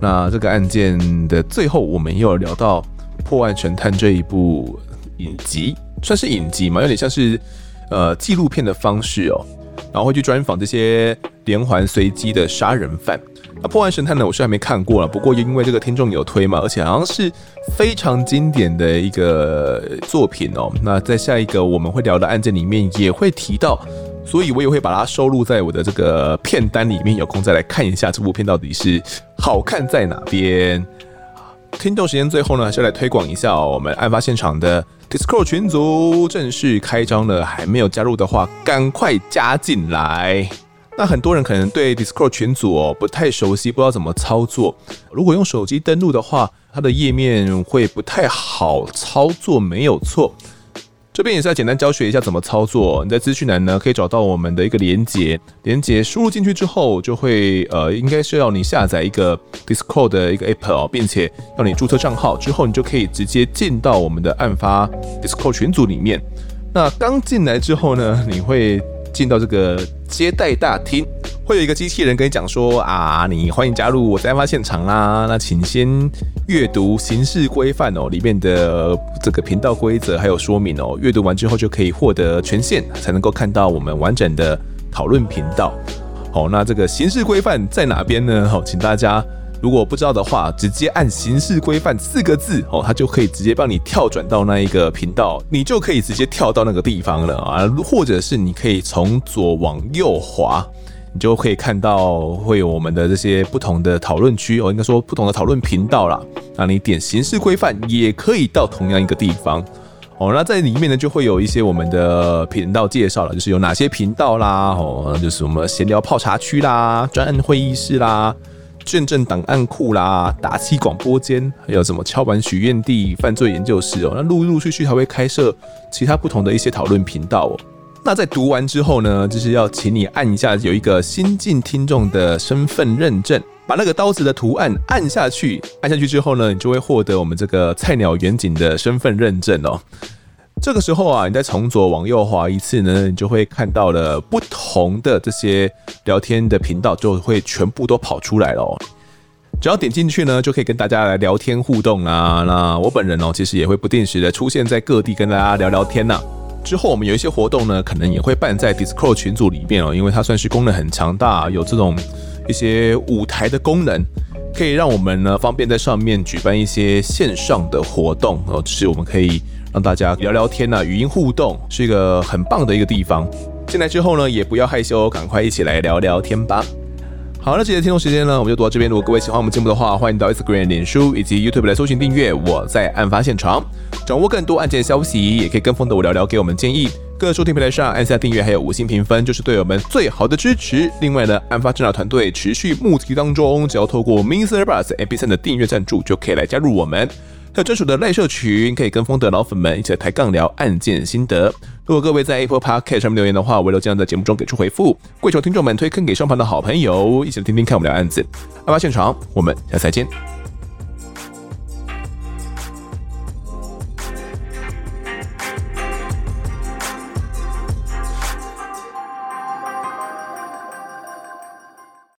A: 那这个案件的最后，我们又有聊到《破案神探》这一部影集，算是影集嘛，有点像是。呃，纪录片的方式哦，然后会去专访这些连环随机的杀人犯。那破案神探呢，我是还没看过了，不过因为这个听众有推嘛，而且好像是非常经典的一个作品哦。那在下一个我们会聊的案件里面也会提到，所以我也会把它收录在我的这个片单里面，有空再来看一下这部片到底是好看在哪边。听众时间最后呢，就来推广一下，我们案发现场的 Discord 群组正式开张了，还没有加入的话，赶快加进来。那很多人可能对 Discord 群组哦不太熟悉，不知道怎么操作。如果用手机登录的话，它的页面会不太好操作，没有错。这边也是要简单教学一下怎么操作。你在资讯栏呢可以找到我们的一个连接，连接输入进去之后，就会呃，应该是要你下载一个 Discord 的一个 App 哦，并且要你注册账号之后，你就可以直接进到我们的案发 Discord 群组里面。那刚进来之后呢，你会进到这个接待大厅，会有一个机器人跟你讲说啊，你欢迎加入我在案发现场啦，那请先阅读行事规范哦，里面的这个频道规则还有说明哦，阅读完之后就可以获得权限，才能够看到我们完整的讨论频道。好，那这个行事规范在哪边呢？好，请大家。如果不知道的话，直接按“行事规范”四个字哦，它就可以直接帮你跳转到那一个频道，你就可以直接跳到那个地方了啊。或者是你可以从左往右滑，你就可以看到会有我们的这些不同的讨论区哦，应该说不同的讨论频道啦。那你点“行事规范”也可以到同样一个地方哦。那在里面呢，就会有一些我们的频道介绍了，就是有哪些频道啦，哦，就是我们闲聊泡茶区啦、专案会议室啦。卷证档案库啦，打气广播间，还有什么敲碗许愿地犯罪研究室哦，那陆陆续续还会开设其他不同的一些讨论频道哦。那在读完之后呢，就是要请你按一下有一个新进听众的身份认证，把那个刀子的图案按下去，按下去之后呢，你就会获得我们这个菜鸟远景的身份认证哦。这个时候啊，你再从左往右滑一次呢，你就会看到了不同的这些聊天的频道，就会全部都跑出来了哦。只要点进去呢，就可以跟大家来聊天互动啊。那我本人哦，其实也会不定时的出现在各地跟大家聊聊天呐。之后我们有一些活动呢，可能也会办在 Discord 群组里面哦，因为它算是功能很强大，有这种一些舞台的功能，可以让我们呢方便在上面举办一些线上的活动哦，就是我们可以。让大家聊聊天呐、啊，语音互动是一个很棒的一个地方。进来之后呢，也不要害羞，赶快一起来聊聊天吧。好，那这节听众时间呢，我们就读到这边。如果各位喜欢我们节目的话，欢迎到 Instagram、脸书以及 YouTube 来搜寻订阅。我在案发现场，掌握更多案件消息，也可以跟风的我聊聊，给我们建议。各收听平台上按下订阅，还有五星评分，就是对我们最好的支持。另外呢，案发侦查团队持续募集当中，只要透过 Mr. Bus MP3 的订阅赞助，就可以来加入我们。还有专属的赖社群，可以跟风的老粉们一起来抬杠聊案件心得。如果各位在 Apple Podcast 上面留言的话，我会尽量在节目中给出回复。跪求听众们推坑给双盘的好朋友，一起来听听看我们聊案子。案发现场，我们下次再见。